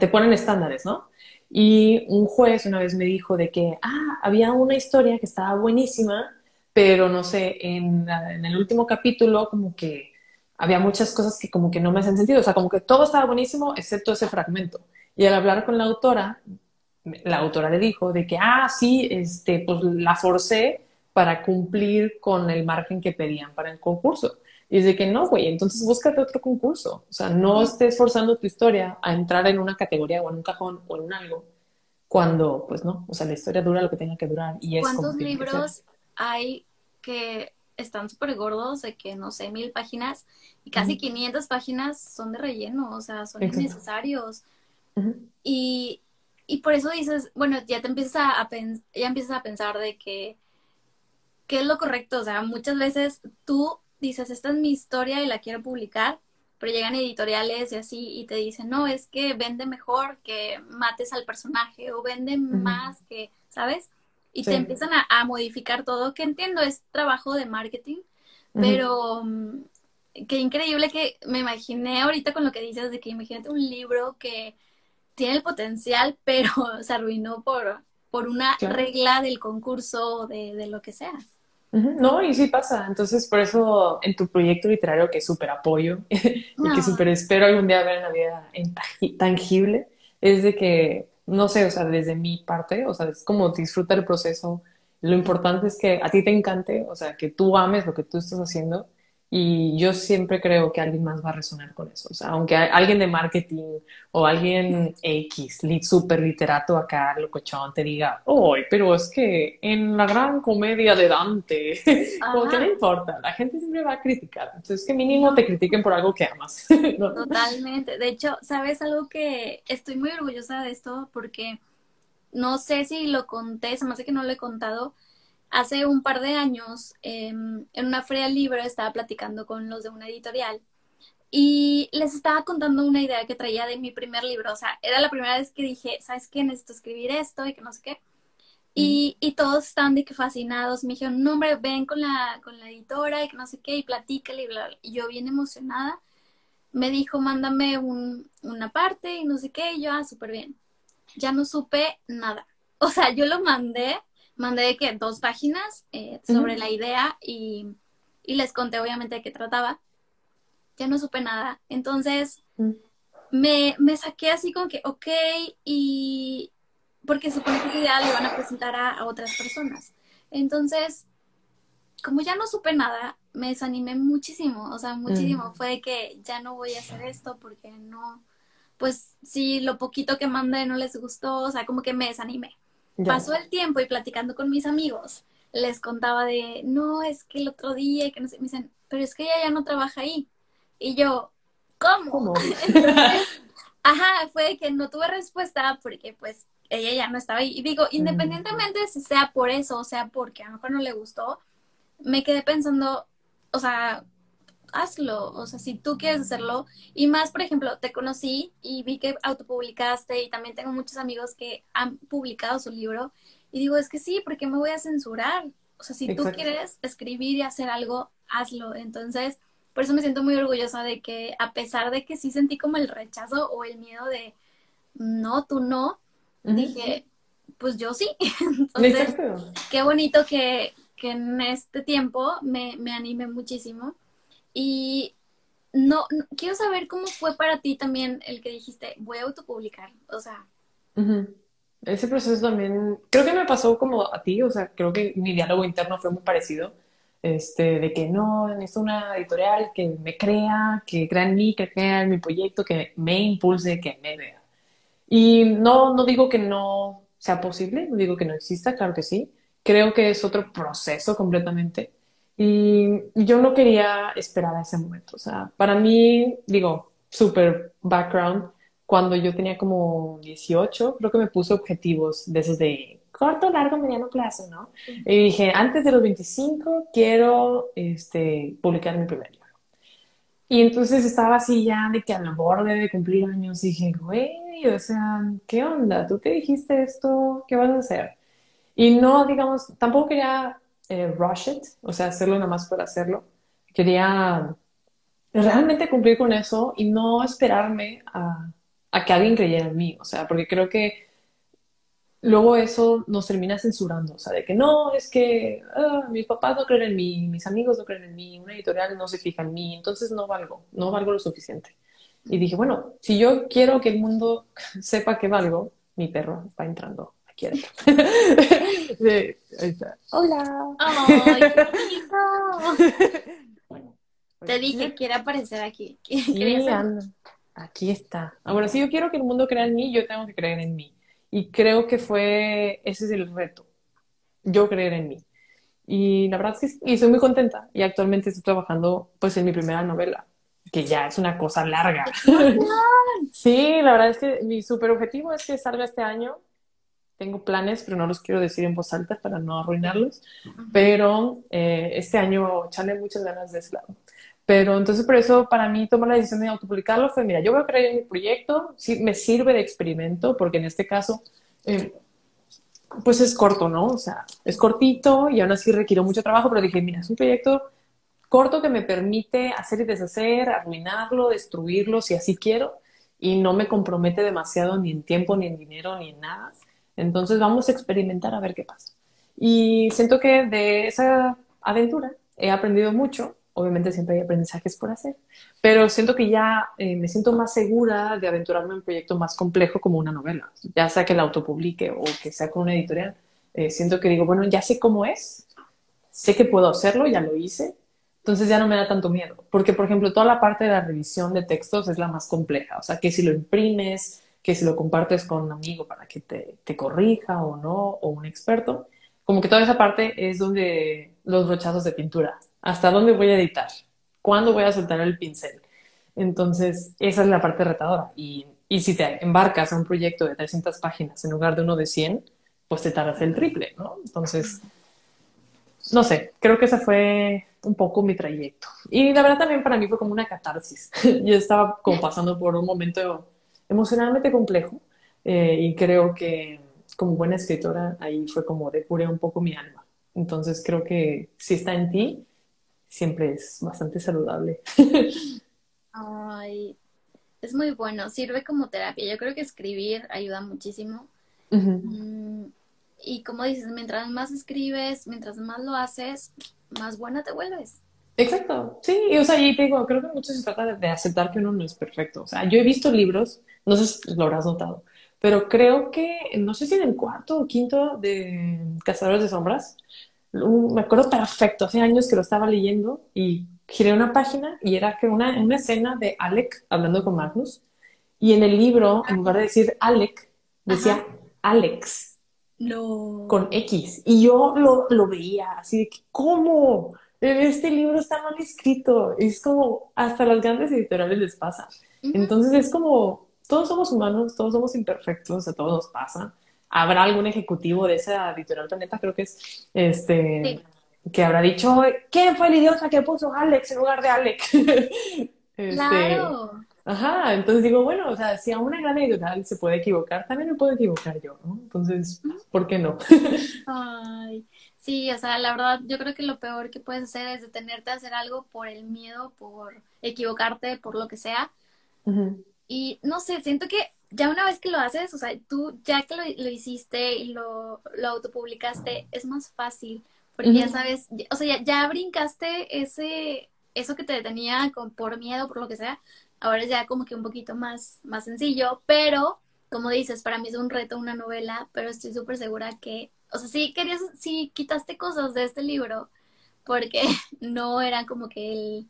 te ponen estándares, ¿no? Y un juez una vez me dijo de que, ah, había una historia que estaba buenísima, pero no sé, en, en, el último capítulo como que había muchas cosas que como que no me hacen sentido, o sea, como que todo estaba buenísimo excepto ese fragmento. Y al hablar con la autora, la autora le dijo de que, ah, sí, este, pues la forcé para cumplir con el margen que pedían para el concurso. Y es de que no, güey, entonces búscate otro concurso. O sea, no estés forzando tu historia a entrar en una categoría o en un cajón o en un algo cuando, pues no, o sea, la historia dura lo que tenga que durar. Y es ¿Cuántos libros hay que están súper gordos, de que no sé, mil páginas y casi 500 páginas son de relleno, o sea, son innecesarios. y, y, por eso dices, bueno, ya te empiezas a, ya empiezas a pensar de que, ¿qué es lo correcto? O sea, muchas veces tú dices, esta es mi historia y la quiero publicar, pero llegan editoriales y así y te dicen, no, es que vende mejor que mates al personaje o vende más que, ¿sabes? Y te empiezan a, modificar todo, que entiendo, es trabajo de marketing, pero mm, qué increíble que me imaginé ahorita con lo que dices de que imagínate un libro que tiene el potencial, pero se arruinó por, por una regla del concurso de, de lo que sea. No, y sí pasa. Entonces, por eso en tu proyecto literario, que súper apoyo y que súper espero algún día ver en la vida tangible, es de que, no sé, o sea, desde mi parte, o sea, es como disfruta el proceso, Lo importante es que a ti te encante, o sea, que tú ames lo que tú estás haciendo y yo siempre creo que alguien más va a resonar con eso. O sea, aunque alguien de marketing o alguien X, súper literato acá, locochón, te diga, ¡ay, pero es que en la gran comedia de Dante! como que no importa, la gente siempre va a criticar. Entonces, que mínimo te critiquen por algo que amas. Totalmente. De hecho, ¿sabes algo que estoy muy orgullosa de esto? Porque no sé si lo conté, se me hace que no lo he contado hace un par de años, em, en una feria libre, estaba platicando con los de una editorial y les estaba contando una idea que traía de mi primer libro. O sea, era la primera vez que dije, ¿sabes qué? Necesito escribir esto y que no sé qué. Y, y todos estaban de que fascinados. Me dijeron, no, hombre, ven con la, con la editora y que no sé qué, y platícale y bla, bla. Y yo bien emocionada. Me dijo, mándame un, una parte y no sé qué. Y yo, ah, súper bien. Ya no supe nada. O sea, yo lo mandé mandé que dos páginas eh, sobre la idea y, les conté obviamente de qué trataba. Ya no supe nada. Entonces mm. me, me, saqué así como que, ok, y porque supone que esa idea le van a presentar a, otras personas. Entonces, como ya no supe nada, me desanimé muchísimo, o sea, muchísimo. Mm. Fue de que ya no voy a hacer esto porque no, pues si lo poquito que mandé no les gustó, o sea, como que me desanimé. Pasó el tiempo y platicando con mis amigos, les contaba de, no, es que el otro día, que no sé, me dicen, pero es que ella ya no trabaja ahí. Y yo, ¿cómo? ajá, fue que no tuve respuesta porque pues ella ya no estaba ahí. Y digo, independientemente de si sea por eso o sea porque a lo mejor no le gustó, me quedé pensando, o sea, hazlo, o sea, si tú quieres hacerlo. Y más, por ejemplo, te conocí y vi que autopublicaste y también tengo muchos amigos que han publicado su libro y digo, es que sí, porque me voy a censurar? O sea, si tú quieres escribir y hacer algo, hazlo. Entonces, por eso me siento muy orgullosa de que a pesar de que sí sentí como el rechazo o el miedo de, no, tú no, dije, pues yo sí. Entonces, qué bonito que, que en este tiempo me, me anime muchísimo y no, quiero saber cómo fue para ti también el que dijiste, voy a autopublicar, o sea. Ese proceso también, creo que me pasó como a ti, o sea, creo que mi diálogo interno fue muy parecido, este, de que no, necesito una editorial que me crea, que crea en mí, que crea en mi proyecto, que me impulse, que me vea. Y no, no digo que no sea posible, no digo que no exista, claro que sí. Creo que es otro proceso completamente. Y yo no quería esperar a ese momento. O sea, para mí, digo, super background, cuando yo tenía como 18, creo que me puse objetivos de esos de corto, largo, mediano plazo, ¿no? Y dije, antes de los 25 quiero este, publicar mi primer libro. Y entonces estaba así ya de que al borde de cumplir años, dije, güey, o sea, ¿qué onda? ¿Tú qué dijiste esto? ¿Qué vas a hacer? Y no, digamos, tampoco quería eh, rush it, o sea, hacerlo nada más por hacerlo. Quería realmente cumplir con eso y no esperarme a, a que alguien creyera en mí, o sea, porque creo que luego eso nos termina censurando, o sea, de que no, es que ah, mis papás no creen en mí, mis amigos no creen en mí, una editorial no se fija en mí, entonces no valgo, no valgo lo suficiente. Y dije, bueno, si yo quiero que el mundo sepa que valgo, mi perro va entrando quiero. Hola. Te dije que quiere aparecer aquí. Aquí está. Ahora, si yo quiero que el mundo crea en mí, yo tengo que creer en mí. Y creo que fue, ese es el reto. Yo creer en mí. Y la verdad es que y soy muy contenta. Y actualmente estoy trabajando pues en mi primera novela, que ya es una cosa larga. sí, la verdad es que mi super objetivo es que salga este año tengo planes, pero no los quiero decir en voz alta para no arruinarlos. Pero eh, este año echarle muchas ganas de ese lado. Pero entonces por eso para mí tomar la decisión de autopublicarlo fue, mira, yo voy a crear mi proyecto, sí, me sirve de experimento, porque en este caso, eh, pues es corto, ¿no? O sea, es cortito y aún así requiere mucho trabajo, pero dije, mira, es un proyecto corto que me permite hacer y deshacer, arruinarlo, destruirlo si así quiero, y no me compromete demasiado ni en tiempo, ni en dinero, ni en nada. Entonces vamos a experimentar a ver qué pasa. Y siento que de esa aventura he aprendido mucho. Obviamente siempre hay aprendizajes por hacer, pero siento que ya eh, me siento más segura de aventurarme en un proyecto más complejo como una novela, ya sea que la autopublique o que sea con una editorial. eh, siento que digo, bueno, ya sé cómo es, sé que puedo hacerlo, ya lo hice, entonces ya no me da tanto miedo, porque por ejemplo toda la parte de la revisión de textos es la más compleja, o sea, que si lo imprimes, que si lo compartes con un amigo para que te, te corrija o no, o un experto, como que toda esa parte es donde los brochazos de pintura, hasta dónde voy a editar, cuándo voy a soltar el pincel. Entonces, esa es la parte retadora. Y, y si te embarcas a un proyecto de 300 páginas en lugar de uno de 100, pues te tardas el triple, ¿no? Entonces, no sé, creo que ese fue un poco mi trayecto. Y la verdad también para mí fue como una catarsis. Yo estaba como pasando por un momento emocionalmente complejo eh, y creo que como buena escritora ahí fue como depuré un poco mi alma. Entonces creo que si está en ti, siempre es bastante saludable. Ay, es muy bueno, sirve como terapia. Yo creo que escribir ayuda muchísimo y como dices, mientras más escribes, mientras más lo haces, más buena te vuelves. Exacto, sí, o sea, y te digo, creo que mucho se trata de, aceptar que uno no es perfecto. O sea, yo he visto libros, no sé si lo habrás notado, pero creo que, no sé si en el cuarto o quinto de Cazadores de Sombras, me acuerdo perfecto, hace años que lo estaba leyendo y giré una página y era que una, una escena de Alec hablando con Magnus y en el libro, en lugar de decir Alec, decía Alex. No. Con X. Y yo lo, lo veía así de que, ¿cómo? Este libro está mal escrito. Es como, hasta las grandes editoriales les pasa. Entonces es como, todos somos humanos, todos somos imperfectos, a todos nos pasa. Habrá algún ejecutivo de esa editorial planeta, creo que es, este, que habrá dicho, ¿quién fue el idiota que puso Alex en lugar de Alex? este, claro. Ajá, entonces digo, bueno, o sea, si a una gran editorial se puede equivocar, también me puedo equivocar yo, ¿no? Entonces, ¿por qué no? Ay, sí, o sea, la verdad, yo creo que lo peor que puedes hacer es detenerte a hacer algo por el miedo, por equivocarte, por lo que sea. Y no sé, siento que ya una vez que lo haces, o sea, tú ya que lo, hiciste y lo, lo, autopublicaste, es más fácil, porque ya sabes, o sea, ya, ya, brincaste ese, eso que te detenía con, por miedo, por lo que sea, Ahora es ya como que un poquito más, más sencillo, pero como dices, para mí es un reto una novela, pero estoy súper segura que, o sea, sí querías, sí quitaste cosas de este libro, porque no era como que el,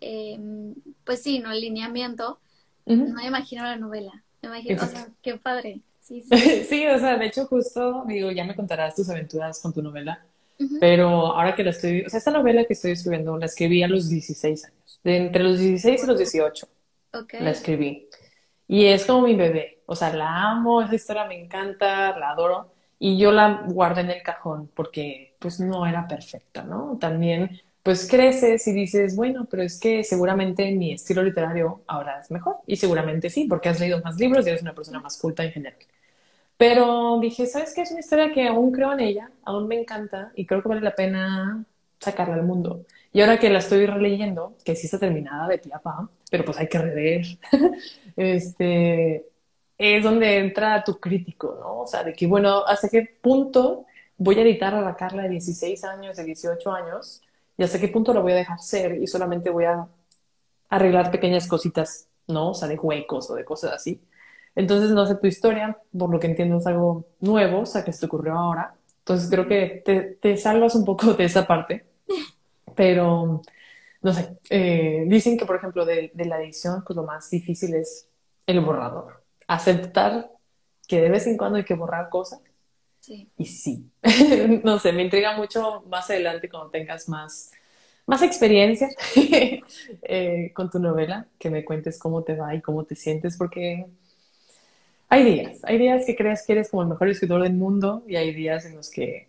em, pues sí, no el lineamiento, no me imagino la novela, me imagino, o sea, qué padre. Sí, sí. sí, o sea, de hecho justo, digo, ya me contarás tus aventuras con tu novela, pero ahora que la estoy, o sea, esta novela que estoy escribiendo la escribí a los 16 años, de entre los 16 y los 18 la escribí. Y es como mi bebé, o sea, la amo, esa historia me encanta, la adoro, y yo la guardé en el cajón porque pues no era perfecta, ¿no? También pues creces y dices, bueno, pero es que seguramente mi estilo literario ahora es mejor, y seguramente sí, porque has leído más libros y eres una persona más culta en general. Pero dije, ¿sabes qué? Es una historia que aún creo en ella, aún me encanta y creo que vale la pena sacarla al mundo. Y ahora que la estoy releyendo, que sí está terminada de tía pa, pero pues hay que rever, este, es donde entra tu crítico, ¿no? O sea, de que, bueno, ¿hasta qué punto voy a editar a la Carla de 16 años, de 18 años? ¿Y hasta qué punto la voy a dejar ser y solamente voy a arreglar pequeñas cositas, ¿no? O sea, de huecos o de cosas así. Entonces, no sé, tu historia, por lo que entiendo, es algo nuevo, o sea, que se te ocurrió ahora. Entonces, creo que te, te salvas un poco de esa parte pero, no sé, eh, dicen que, por ejemplo, de, la edición, pues lo más difícil es el borrador. Aceptar que de vez en cuando hay que borrar cosas. Sí. Y sí, no sé, me intriga mucho más adelante cuando tengas más, más experiencia eh, con tu novela, que me cuentes cómo te va y cómo te sientes, porque hay días, hay días que crees que eres como el mejor escritor del mundo y hay días en los que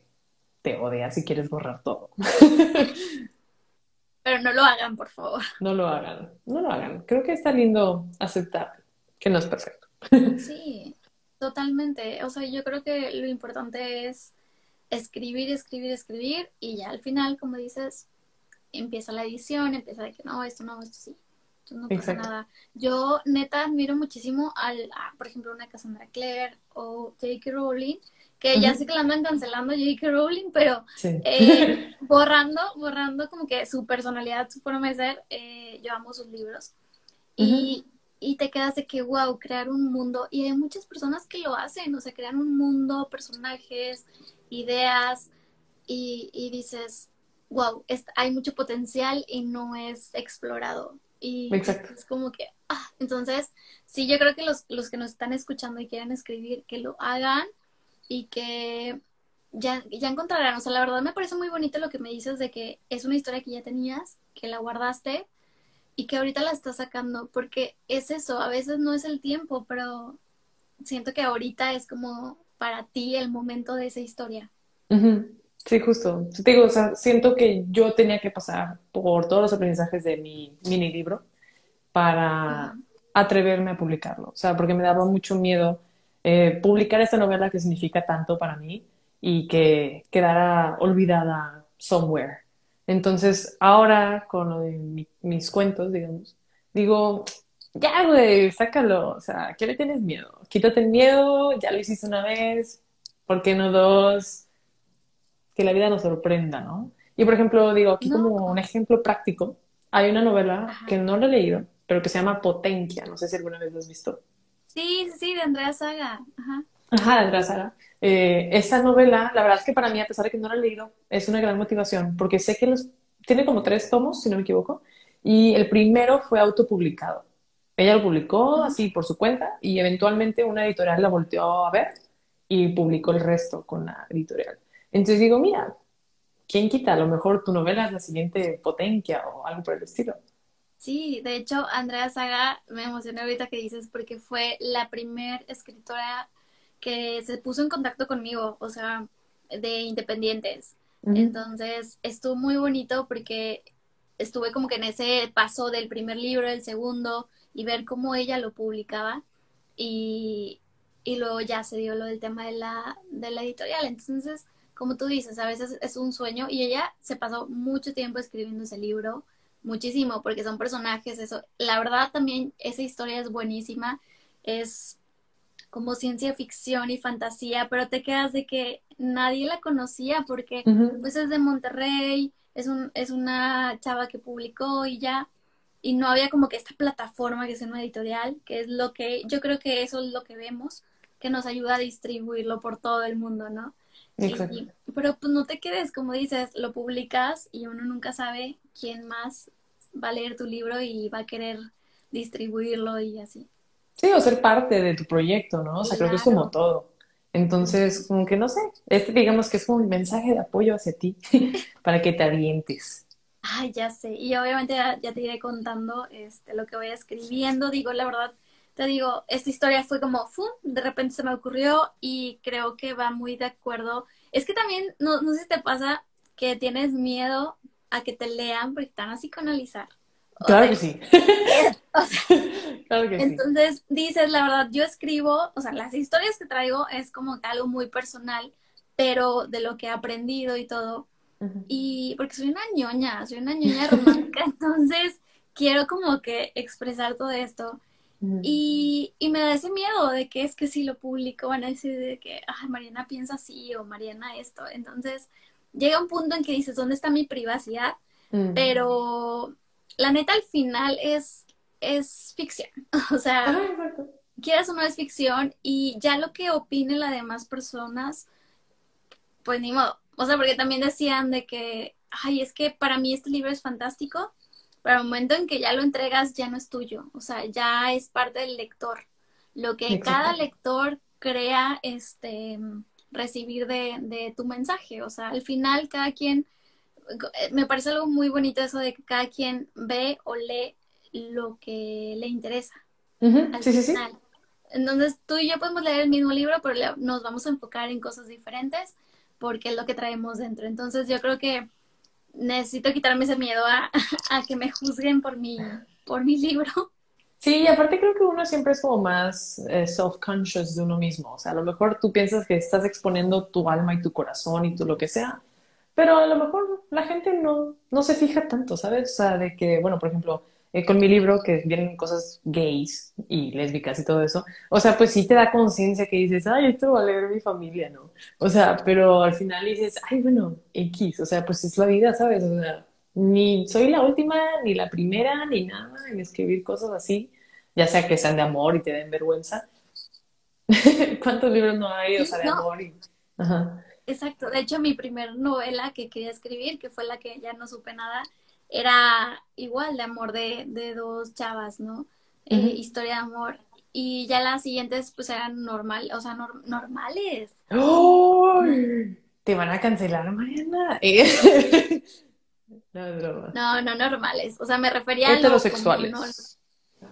te odias y quieres borrar todo. Pero no lo hagan, por favor. No lo hagan, no lo hagan. Creo que está lindo aceptar que no es perfecto. Sí, totalmente. O sea, yo creo que lo importante es escribir, escribir, escribir y ya al final, como dices, empieza la edición, empieza de que no, esto no, esto sí. No pasa nada. Yo neta admiro muchísimo al, por ejemplo, una Cassandra Clare o J.K. Rowling, que ya sé que la andan cancelando J.K. Rowling, pero eh, borrando, borrando como que su personalidad, su forma de ser, eh, yo amo sus libros. Y y te quedas de que, wow, crear un mundo. Y hay muchas personas que lo hacen, o sea, crean un mundo, personajes, ideas, y, y dices, wow, hay mucho potencial y no es explorado. Y es como que, ah, entonces, sí, yo creo que los, los que nos están escuchando y quieren escribir, que lo hagan y que ya, ya encontrarán. O sea, la verdad me parece muy bonito lo que me dices de que es una historia que ya tenías, que la guardaste y que ahorita la estás sacando, porque es eso, a veces no es el tiempo, pero siento que ahorita es como para ti el momento de esa historia. Sí, justo. Te digo, o sea, siento que yo tenía que pasar por todos los aprendizajes de mi mini libro para atreverme a publicarlo. O sea, porque me daba mucho miedo eh, publicar esta novela que significa tanto para mí y que quedara olvidada somewhere. Entonces, ahora con lo de mis cuentos, digamos, digo, ya, güey, sácalo. O sea, ¿qué le tienes miedo? Quítate el miedo, ya lo hiciste una vez, ¿por qué no dos? Que la vida nos sorprenda, ¿no? Y por ejemplo, digo, aquí como un ejemplo práctico, hay una novela que no la he leído, pero que se llama Potencia. No sé si alguna vez lo has visto. Sí, sí, de Andrea Saga. Ajá. Ajá, Andrea Saga. Eh, esa novela, la verdad es que para mí, a pesar de que no la he leído, es una gran motivación, porque sé que los, tiene como tres tomos, si no me equivoco, y el primero fue autopublicado. Ella lo publicó así por su cuenta y eventualmente una editorial la volteó a ver y publicó el resto con la editorial. Entonces digo, mira, ¿quién quita? A lo mejor tu novela es la siguiente Potencia o algo por el estilo. Sí, de hecho, Andrea Saga me emocionó ahorita que dices porque fue la primera escritora que se puso en contacto conmigo, o sea, de independientes. Entonces, estuvo muy bonito porque estuve como que en ese paso del primer libro, el segundo, y ver cómo ella lo publicaba. Y, y luego ya se dio lo del tema de la, de la editorial. Entonces, como tú dices, a veces es un sueño y ella se pasó mucho tiempo escribiendo ese libro, muchísimo, porque son personajes, eso. La verdad también esa historia es buenísima, es como ciencia ficción y fantasía, pero te quedas de que nadie la conocía porque pues es de Monterrey, es, un, es una chava que publicó y ya, y no había como que esta plataforma que es una editorial, que es lo que, yo creo que eso es lo que vemos, que nos ayuda a distribuirlo por todo el mundo, ¿no? pero pues no te quedes, como dices, lo publicas y uno nunca sabe quién más va a leer tu libro y va a querer distribuirlo y así. Sí, o ser parte de tu proyecto, ¿no? O sea, creo que es como todo. Entonces, como que no sé, este digamos que es como un mensaje de apoyo hacia ti para que te avientes. Ay, ya sé. Y obviamente ya, te iré contando este, lo que voy escribiendo. Digo, la verdad, te digo, esta historia fue como, ¡fum! De repente se me ocurrió y creo que va muy de acuerdo. Es que también, no, no sé si te pasa que tienes miedo a que te lean porque están así con psicoanalizar. Claro que sí. claro que entonces dices, la verdad, yo escribo, o sea, las historias que traigo es como algo muy personal, pero de lo que he aprendido y todo. Y porque soy una ñoña, soy una ñoña romántica, entonces quiero como que expresar todo esto. y, y, me da ese miedo de que es que si lo publico van a decir de que, ay, Mariana piensa así o Mariana esto. Entonces llega un punto en que dices, ¿dónde está mi privacidad? Pero la neta al final es, es ficción. O sea, quieras o no es ficción y ya lo que opinen las demás personas, pues ni modo. O sea, porque también decían de que, ay, es que para mí este libro es fantástico, pero al momento en que ya lo entregas ya no es tuyo. O sea, ya es parte del lector. Lo que cada lector crea, este recibir de, de tu mensaje. O sea, al final cada quien me parece algo muy bonito eso de que cada quien ve o lee lo que le interesa. sí, sí, sí. Entonces tú y yo podemos leer el mismo libro, pero nos vamos a enfocar en cosas diferentes porque es lo que traemos dentro. Entonces yo creo que necesito quitarme ese miedo a, a que me juzguen por mi, por mi libro. Sí, y aparte creo que uno siempre es como más eh, self-conscious de uno mismo. O sea, a lo mejor tú piensas que estás exponiendo tu alma y tu corazón y tu lo que sea, pero a lo mejor la gente no, no se fija tanto, ¿sabes? O sea, de que, bueno, por ejemplo, eh, con mi libro que vienen cosas gays y lésbicas y todo eso, o sea, pues sí te da conciencia que dices, ay, esto va a leer mi familia, ¿no? O sea, pero al final dices, ay, bueno, X, o sea, pues es la vida, ¿sabes? O sea, ni soy la última, ni la primera, ni nada en escribir cosas así. ya sea que sean de amor y te den vergüenza. ¿Cuántos libros no hay, o sea, de amor? Y... Exacto, de hecho mi primer novela que quería escribir, que fue la que ya no supe nada, era igual de amor de, de dos chavas, ¿no? Eh, historia de amor. Y ya las siguientes pues eran normal, o sea, normales. Te van a cancelar, Mariana. no, no, no, normales. O sea, me refería a heterosexuales.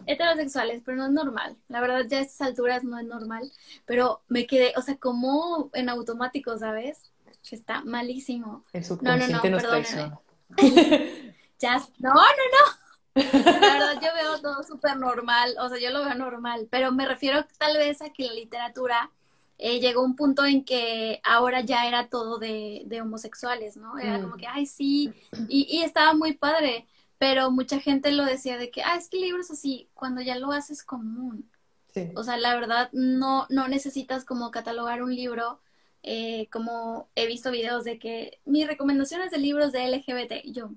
Heterosexuales, pero no es normal. La verdad, ya a estas alturas no es normal. Pero me quedé, o sea, como en automático, ¿sabes? Que está malísimo. El subconsciente no, no, no, ya, no, no, no. La verdad, yo veo todo súper normal, o sea, yo lo veo normal, pero me refiero tal vez a que la literatura eh, llegó a un punto en que ahora ya era todo de, de homosexuales, ¿no? Era como mm. que, ay, sí, y, y, estaba muy padre, pero mucha gente lo decía de que, ah, es que libros así, cuando ya lo haces común. Sí. O sea, la verdad, no, no necesitas como catalogar un libro, eh, como he visto videos de que mis recomendaciones de libros de LGBT, yo,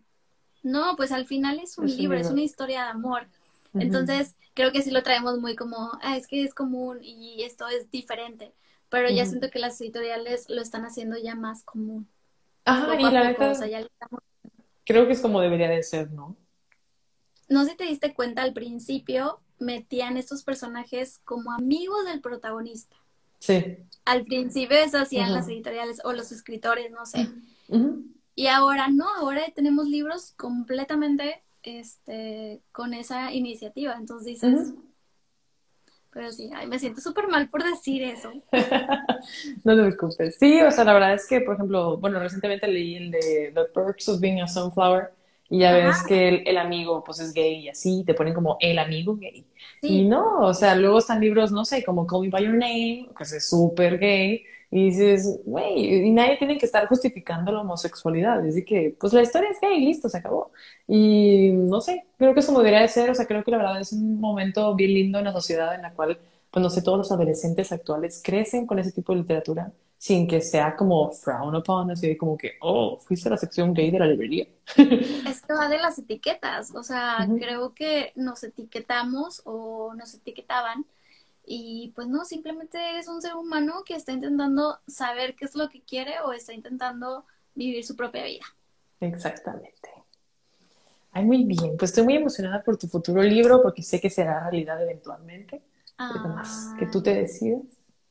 no, pues al final es un, libro, es una historia de amor. Entonces, creo que sí lo traemos muy como, ah, es que es común y esto es diferente. Pero ya siento que las editoriales lo están haciendo ya más común. Ajá, y la verdad, creo que es como debería de ser, ¿no? No sé si te diste cuenta al principio, metían estos personajes como amigos del protagonista. Sí. Al principio eso hacían las editoriales o los escritores, no sé. Y ahora no, ahora tenemos libros completamente este, con esa iniciativa. Entonces dices, pero sí, ay, me siento súper mal por decir eso. no te preocupes. Sí, o sea, la verdad es que, por ejemplo, bueno, recientemente leí el de The Perks of Being a Sunflower y ya ves que el, amigo pues es gay y así, te ponen como el amigo gay. Y no, o sea, luego están libros, no sé, como Call Me By Your Name, que es súper gay, y dices, güey, y nadie tiene que estar justificando la homosexualidad. Es decir, que, pues la historia es gay, listo, se acabó. Y no sé, creo que eso como debería de ser. O sea, creo que la verdad es un momento bien lindo en la sociedad en la cual, pues no sé, todos los adolescentes actuales crecen con ese tipo de literatura sin que sea como frown upon, así como que, oh, fuiste a la sección gay de la librería. Esto va de las etiquetas. O sea, creo que nos etiquetamos o nos etiquetaban y pues no, simplemente eres un ser humano que está intentando saber qué es lo que quiere o está intentando vivir su propia vida. Exactamente. Ay, muy bien. Pues estoy muy emocionada por tu futuro libro porque sé que será realidad eventualmente. más que tú te decidas.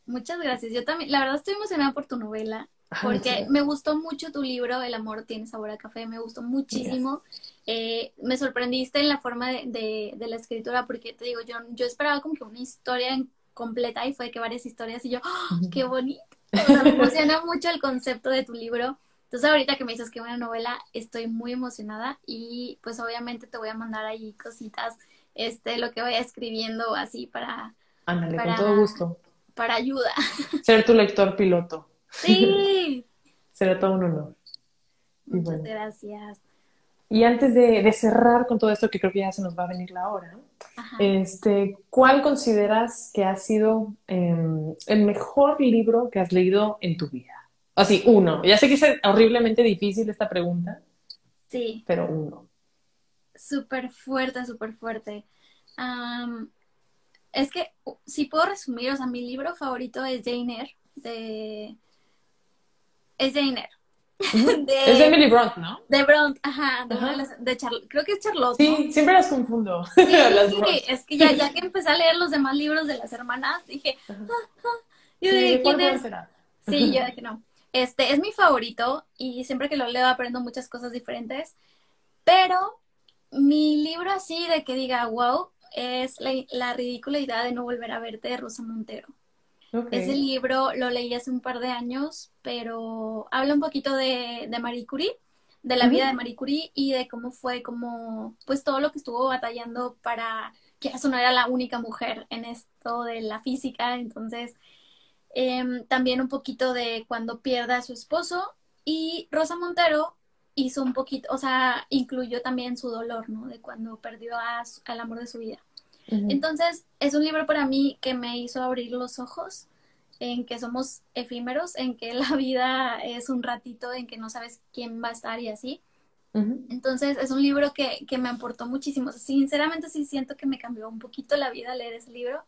Muchas gracias. Yo también, la verdad estoy emocionada por tu novela. Porque me gustó mucho tu libro, El amor tiene sabor a café, me gustó muchísimo. Eh, me sorprendiste en la forma de, de, la escritura, porque te digo, yo, yo esperaba como que una historia completa y fue que varias historias y yo, ¡Ah, ¡qué bonito! me emociona mucho el concepto de tu libro. Entonces ahorita que me dices que es una novela, estoy muy emocionada y pues obviamente te voy a mandar ahí cositas, este, lo que vaya escribiendo así para... Ándale, con todo gusto. Para ayuda. Ser tu lector piloto. Sí. Será todo un honor. Muchas gracias. Y antes de, cerrar con todo esto, que creo que ya se nos va a venir la hora, este, ¿cuál consideras que ha sido em, el mejor libro que has leído en tu vida? Así, uno. Ya sé que es horriblemente difícil esta pregunta. Sí. Pero uno. Súper fuerte, súper fuerte. es que, si puedo resumir, o sea, mi libro favorito es Jane Eyre, de es Jane Eyre. es de Emily Bront, ¿no? De Bront, ajá, de, Charlotte, creo que es Charlotte. Sí, siempre las confundo. Sí, es que ya, ya que empecé a leer los demás libros de las hermanas, dije, ah, ah". yo dije, ¿quién es? Sí, yo dije, no. Este, es mi favorito y siempre que lo leo aprendo muchas cosas diferentes, pero mi libro así de que diga, wow, es la, la ridícula idea de no volver a verte de Rosa Montero. Ese libro lo leí hace un par de años, pero habla un poquito de, de Marie Curie, de la vida de Marie Curie y de cómo fue como, pues todo lo que estuvo batallando para que eso no era la única mujer en esto de la física. Entonces, em, también un poquito de cuando pierde a su esposo y Rosa Montero hizo un poquito, o sea, incluyó también su dolor, ¿no? De cuando perdió al amor de su vida. Entonces, es un libro para mí que me hizo abrir los ojos en que somos efímeros, en que la vida es un ratito, en que no sabes quién va a estar y así. Entonces es un libro que, que, me aportó muchísimo. Sinceramente sí siento que me cambió un poquito la vida leer ese libro.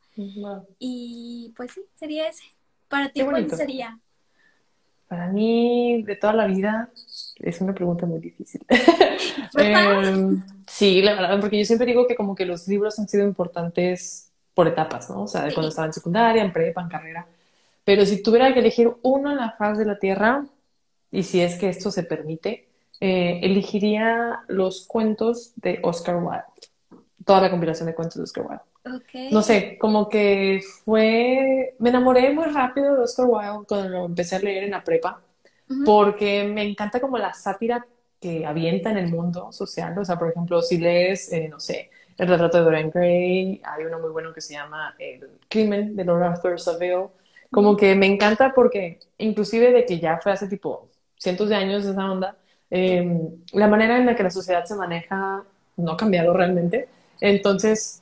Y pues sí, sería ese. Para ti, ¿cuál sería? Para mí, de toda la vida, es una pregunta muy difícil. Em, sí, la verdad, porque yo siempre digo que como que los libros han sido importantes por etapas, ¿no? O sea, de cuando estaba en secundaria, en prepa, en carrera. Pero si tuviera que elegir uno en la faz de la Tierra, y si es que esto se permite, eh, elegiría los cuentos de Oscar Wilde. Toda la compilación de cuentos de Oscar Wilde. No sé, como que fue. Me enamoré muy rápido de Oscar Wilde cuando lo empecé a leer en la prepa, porque me encanta como la sátira que avienta en el mundo social. O sea, por ejemplo, si lees, eh, no sé, El retrato de Dorian Gray, hay uno muy bueno que se llama El crimen de Lord Arthur Saville. Como que me encanta porque, inclusive de que ya fue hace tipo cientos de años esa onda, Em, la manera en la que la sociedad se maneja no ha cambiado realmente. Entonces,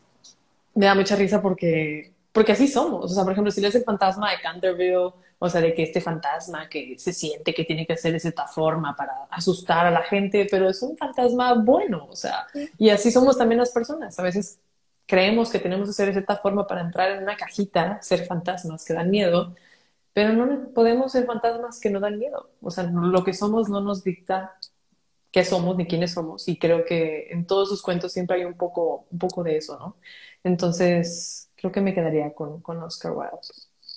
me da mucha risa porque, porque así somos. O sea, por ejemplo, si lees el fantasma de Canterville, o sea, de que este fantasma que se siente que tiene que hacer de cierta forma para asustar a la gente, pero es un fantasma bueno, o sea, y así somos también las personas. A veces creemos que tenemos que ser de cierta forma para entrar en una cajita, ser fantasmas que dan miedo, pero no podemos ser fantasmas que no dan miedo. O sea, lo que somos no nos dicta qué somos ni quiénes somos. Y creo que en todos sus cuentos siempre hay un poco, un poco de eso, ¿no? Entonces, creo que me quedaría con, con Oscar Wilde.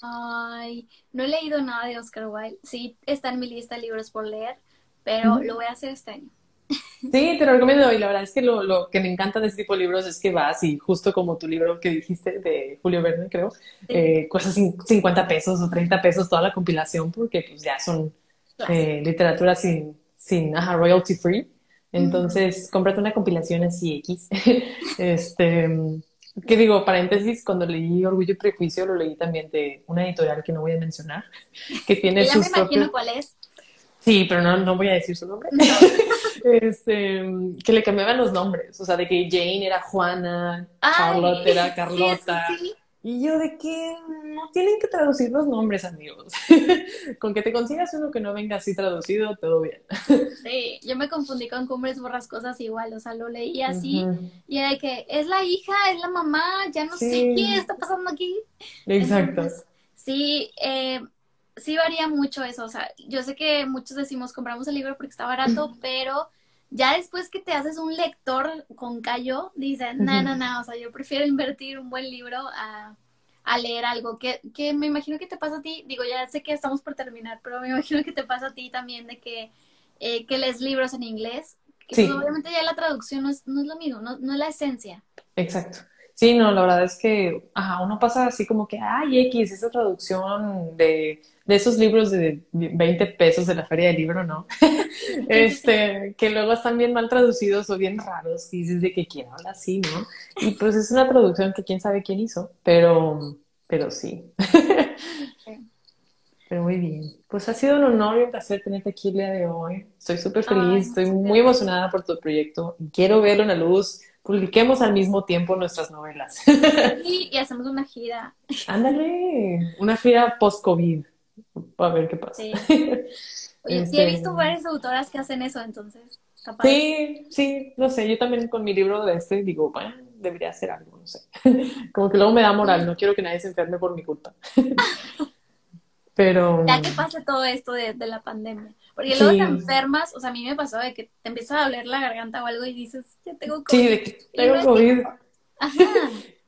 Ay, no he leído nada de Oscar Wilde. Sí, está en mi lista de libros por leer, pero lo voy a hacer este año. Sí, te lo recomiendo y la verdad es que lo, lo, que me encanta de este tipo de libros es que vas y justo como tu libro que dijiste de Julio Verne, creo, eh, cuesta 50 pesos o 30 pesos toda la compilación porque pues ya son eh, literatura sin, sin royalty free. Entonces, cómprate una compilación así X. este, que digo, paréntesis, cuando leí Orgullo y Prejuicio lo leí también de una editorial que no voy a mencionar, que tiene ya me imagino cuál es. Sí, pero no, no voy a decir su nombre. este, que le cambiaban los nombres, o sea, de que Jane era Juana, Charlotte era Carlota. Y yo de que no tienen que traducir los nombres, amigos. con que te consigas uno que no venga así traducido, todo bien. sí, yo me confundí con Cumbres Borrascosas igual, o sea, lo leí así y era de que es la hija, es la mamá, ya no sé qué está pasando aquí. Exacto. sí, eh, sí varía mucho eso, o sea, yo sé que muchos decimos compramos el libro porque está barato, pero ya después que te haces un lector con callo, dicen, no, no, no, o sea, yo prefiero invertir un buen libro a, leer algo que, que, me imagino que te pasa a ti, digo, ya sé que estamos por terminar, pero me imagino que te pasa a ti también de que, eh, que lees libros en inglés, que pues, obviamente ya la traducción no es, no es lo mismo, no, no es la esencia. Exacto. Sí, no, la verdad es que ajá, uno pasa así como que, ay, X, esa traducción de, de esos libros de 20 pesos de la feria del libro, ¿no? este, que luego están bien mal traducidos o bien raros y dices de que quién habla así, ¿no? Y pues es una traducción que quién sabe quién hizo, pero, pero sí. Pero muy bien. Pues ha sido un honor y un placer tenerte aquí el día de hoy. Estoy súper feliz, estoy muy emocionada por tu proyecto. Quiero verlo en la luz publiquemos al mismo tiempo nuestras novelas. y hacemos una gira. Ándale, una gira post-COVID. A ver qué pasa. Sí. Oye, sí he este, visto varias autoras que hacen eso, entonces. Sí, sí, no sé, yo también con mi libro de este digo, bueno, debería hacer algo, no sé. Como que luego me da moral, no quiero que nadie se enferme por mi culpa. Pero... Ya que pase todo esto de, de la pandemia. Porque luego te enfermas, o sea, a mí me pasó de que te empieza a doler la garganta o algo y dices, ya tengo COVID. Sí, de que tengo COVID. Ajá.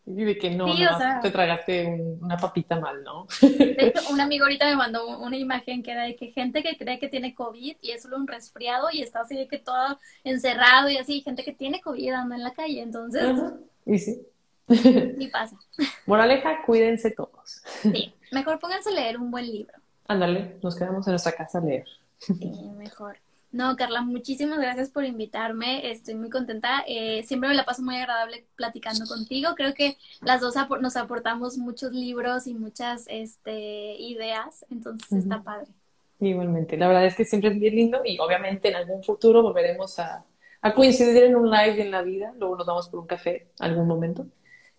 Y de que no, no te tragaste una papita mal, ¿no? De hecho, un amigo ahorita me mandó una imagen que era de que gente que cree que tiene COVID y es solo un resfriado y está así de que todo encerrado y así, gente que tiene COVID anda en la calle, entonces... Y sí. Y pasa. Moraleja, cuídense todos. Sí, mejor pónganse a leer un buen libro. Ándale, nos quedamos en nuestra casa a leer. Sí, mejor. No, Carla, muchísimas gracias por invitarme. Estoy muy contenta. Eh, siempre me la paso muy agradable platicando contigo. Creo que las dos nos aportamos muchos libros y muchas este, ideas, entonces está padre. Igualmente, la verdad es que siempre es bien lindo y obviamente en algún futuro volveremos a, coincidir en un live en la vida. Luego nos vamos por un café algún momento.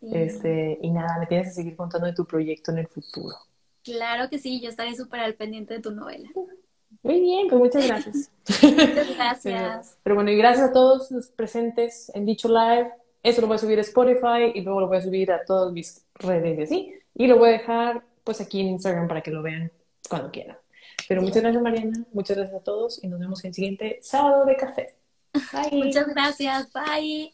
Este, y nada, me tienes que seguir contando de tu proyecto en el futuro. Claro que sí, yo estaré súper al pendiente de tu novela. Muy bien, pues muchas gracias. muchas gracias. Pero, bueno, y gracias a todos los presentes en dicho live. Eso lo voy a subir a Spotify y luego lo voy a subir a todas mis redes y así. Y lo voy a dejar pues aquí en Instagram para que lo vean cuando quieran. Pero muchas gracias, Mariana. Muchas gracias a todos y nos vemos el siguiente sábado de café. Bye. Muchas gracias. Bye.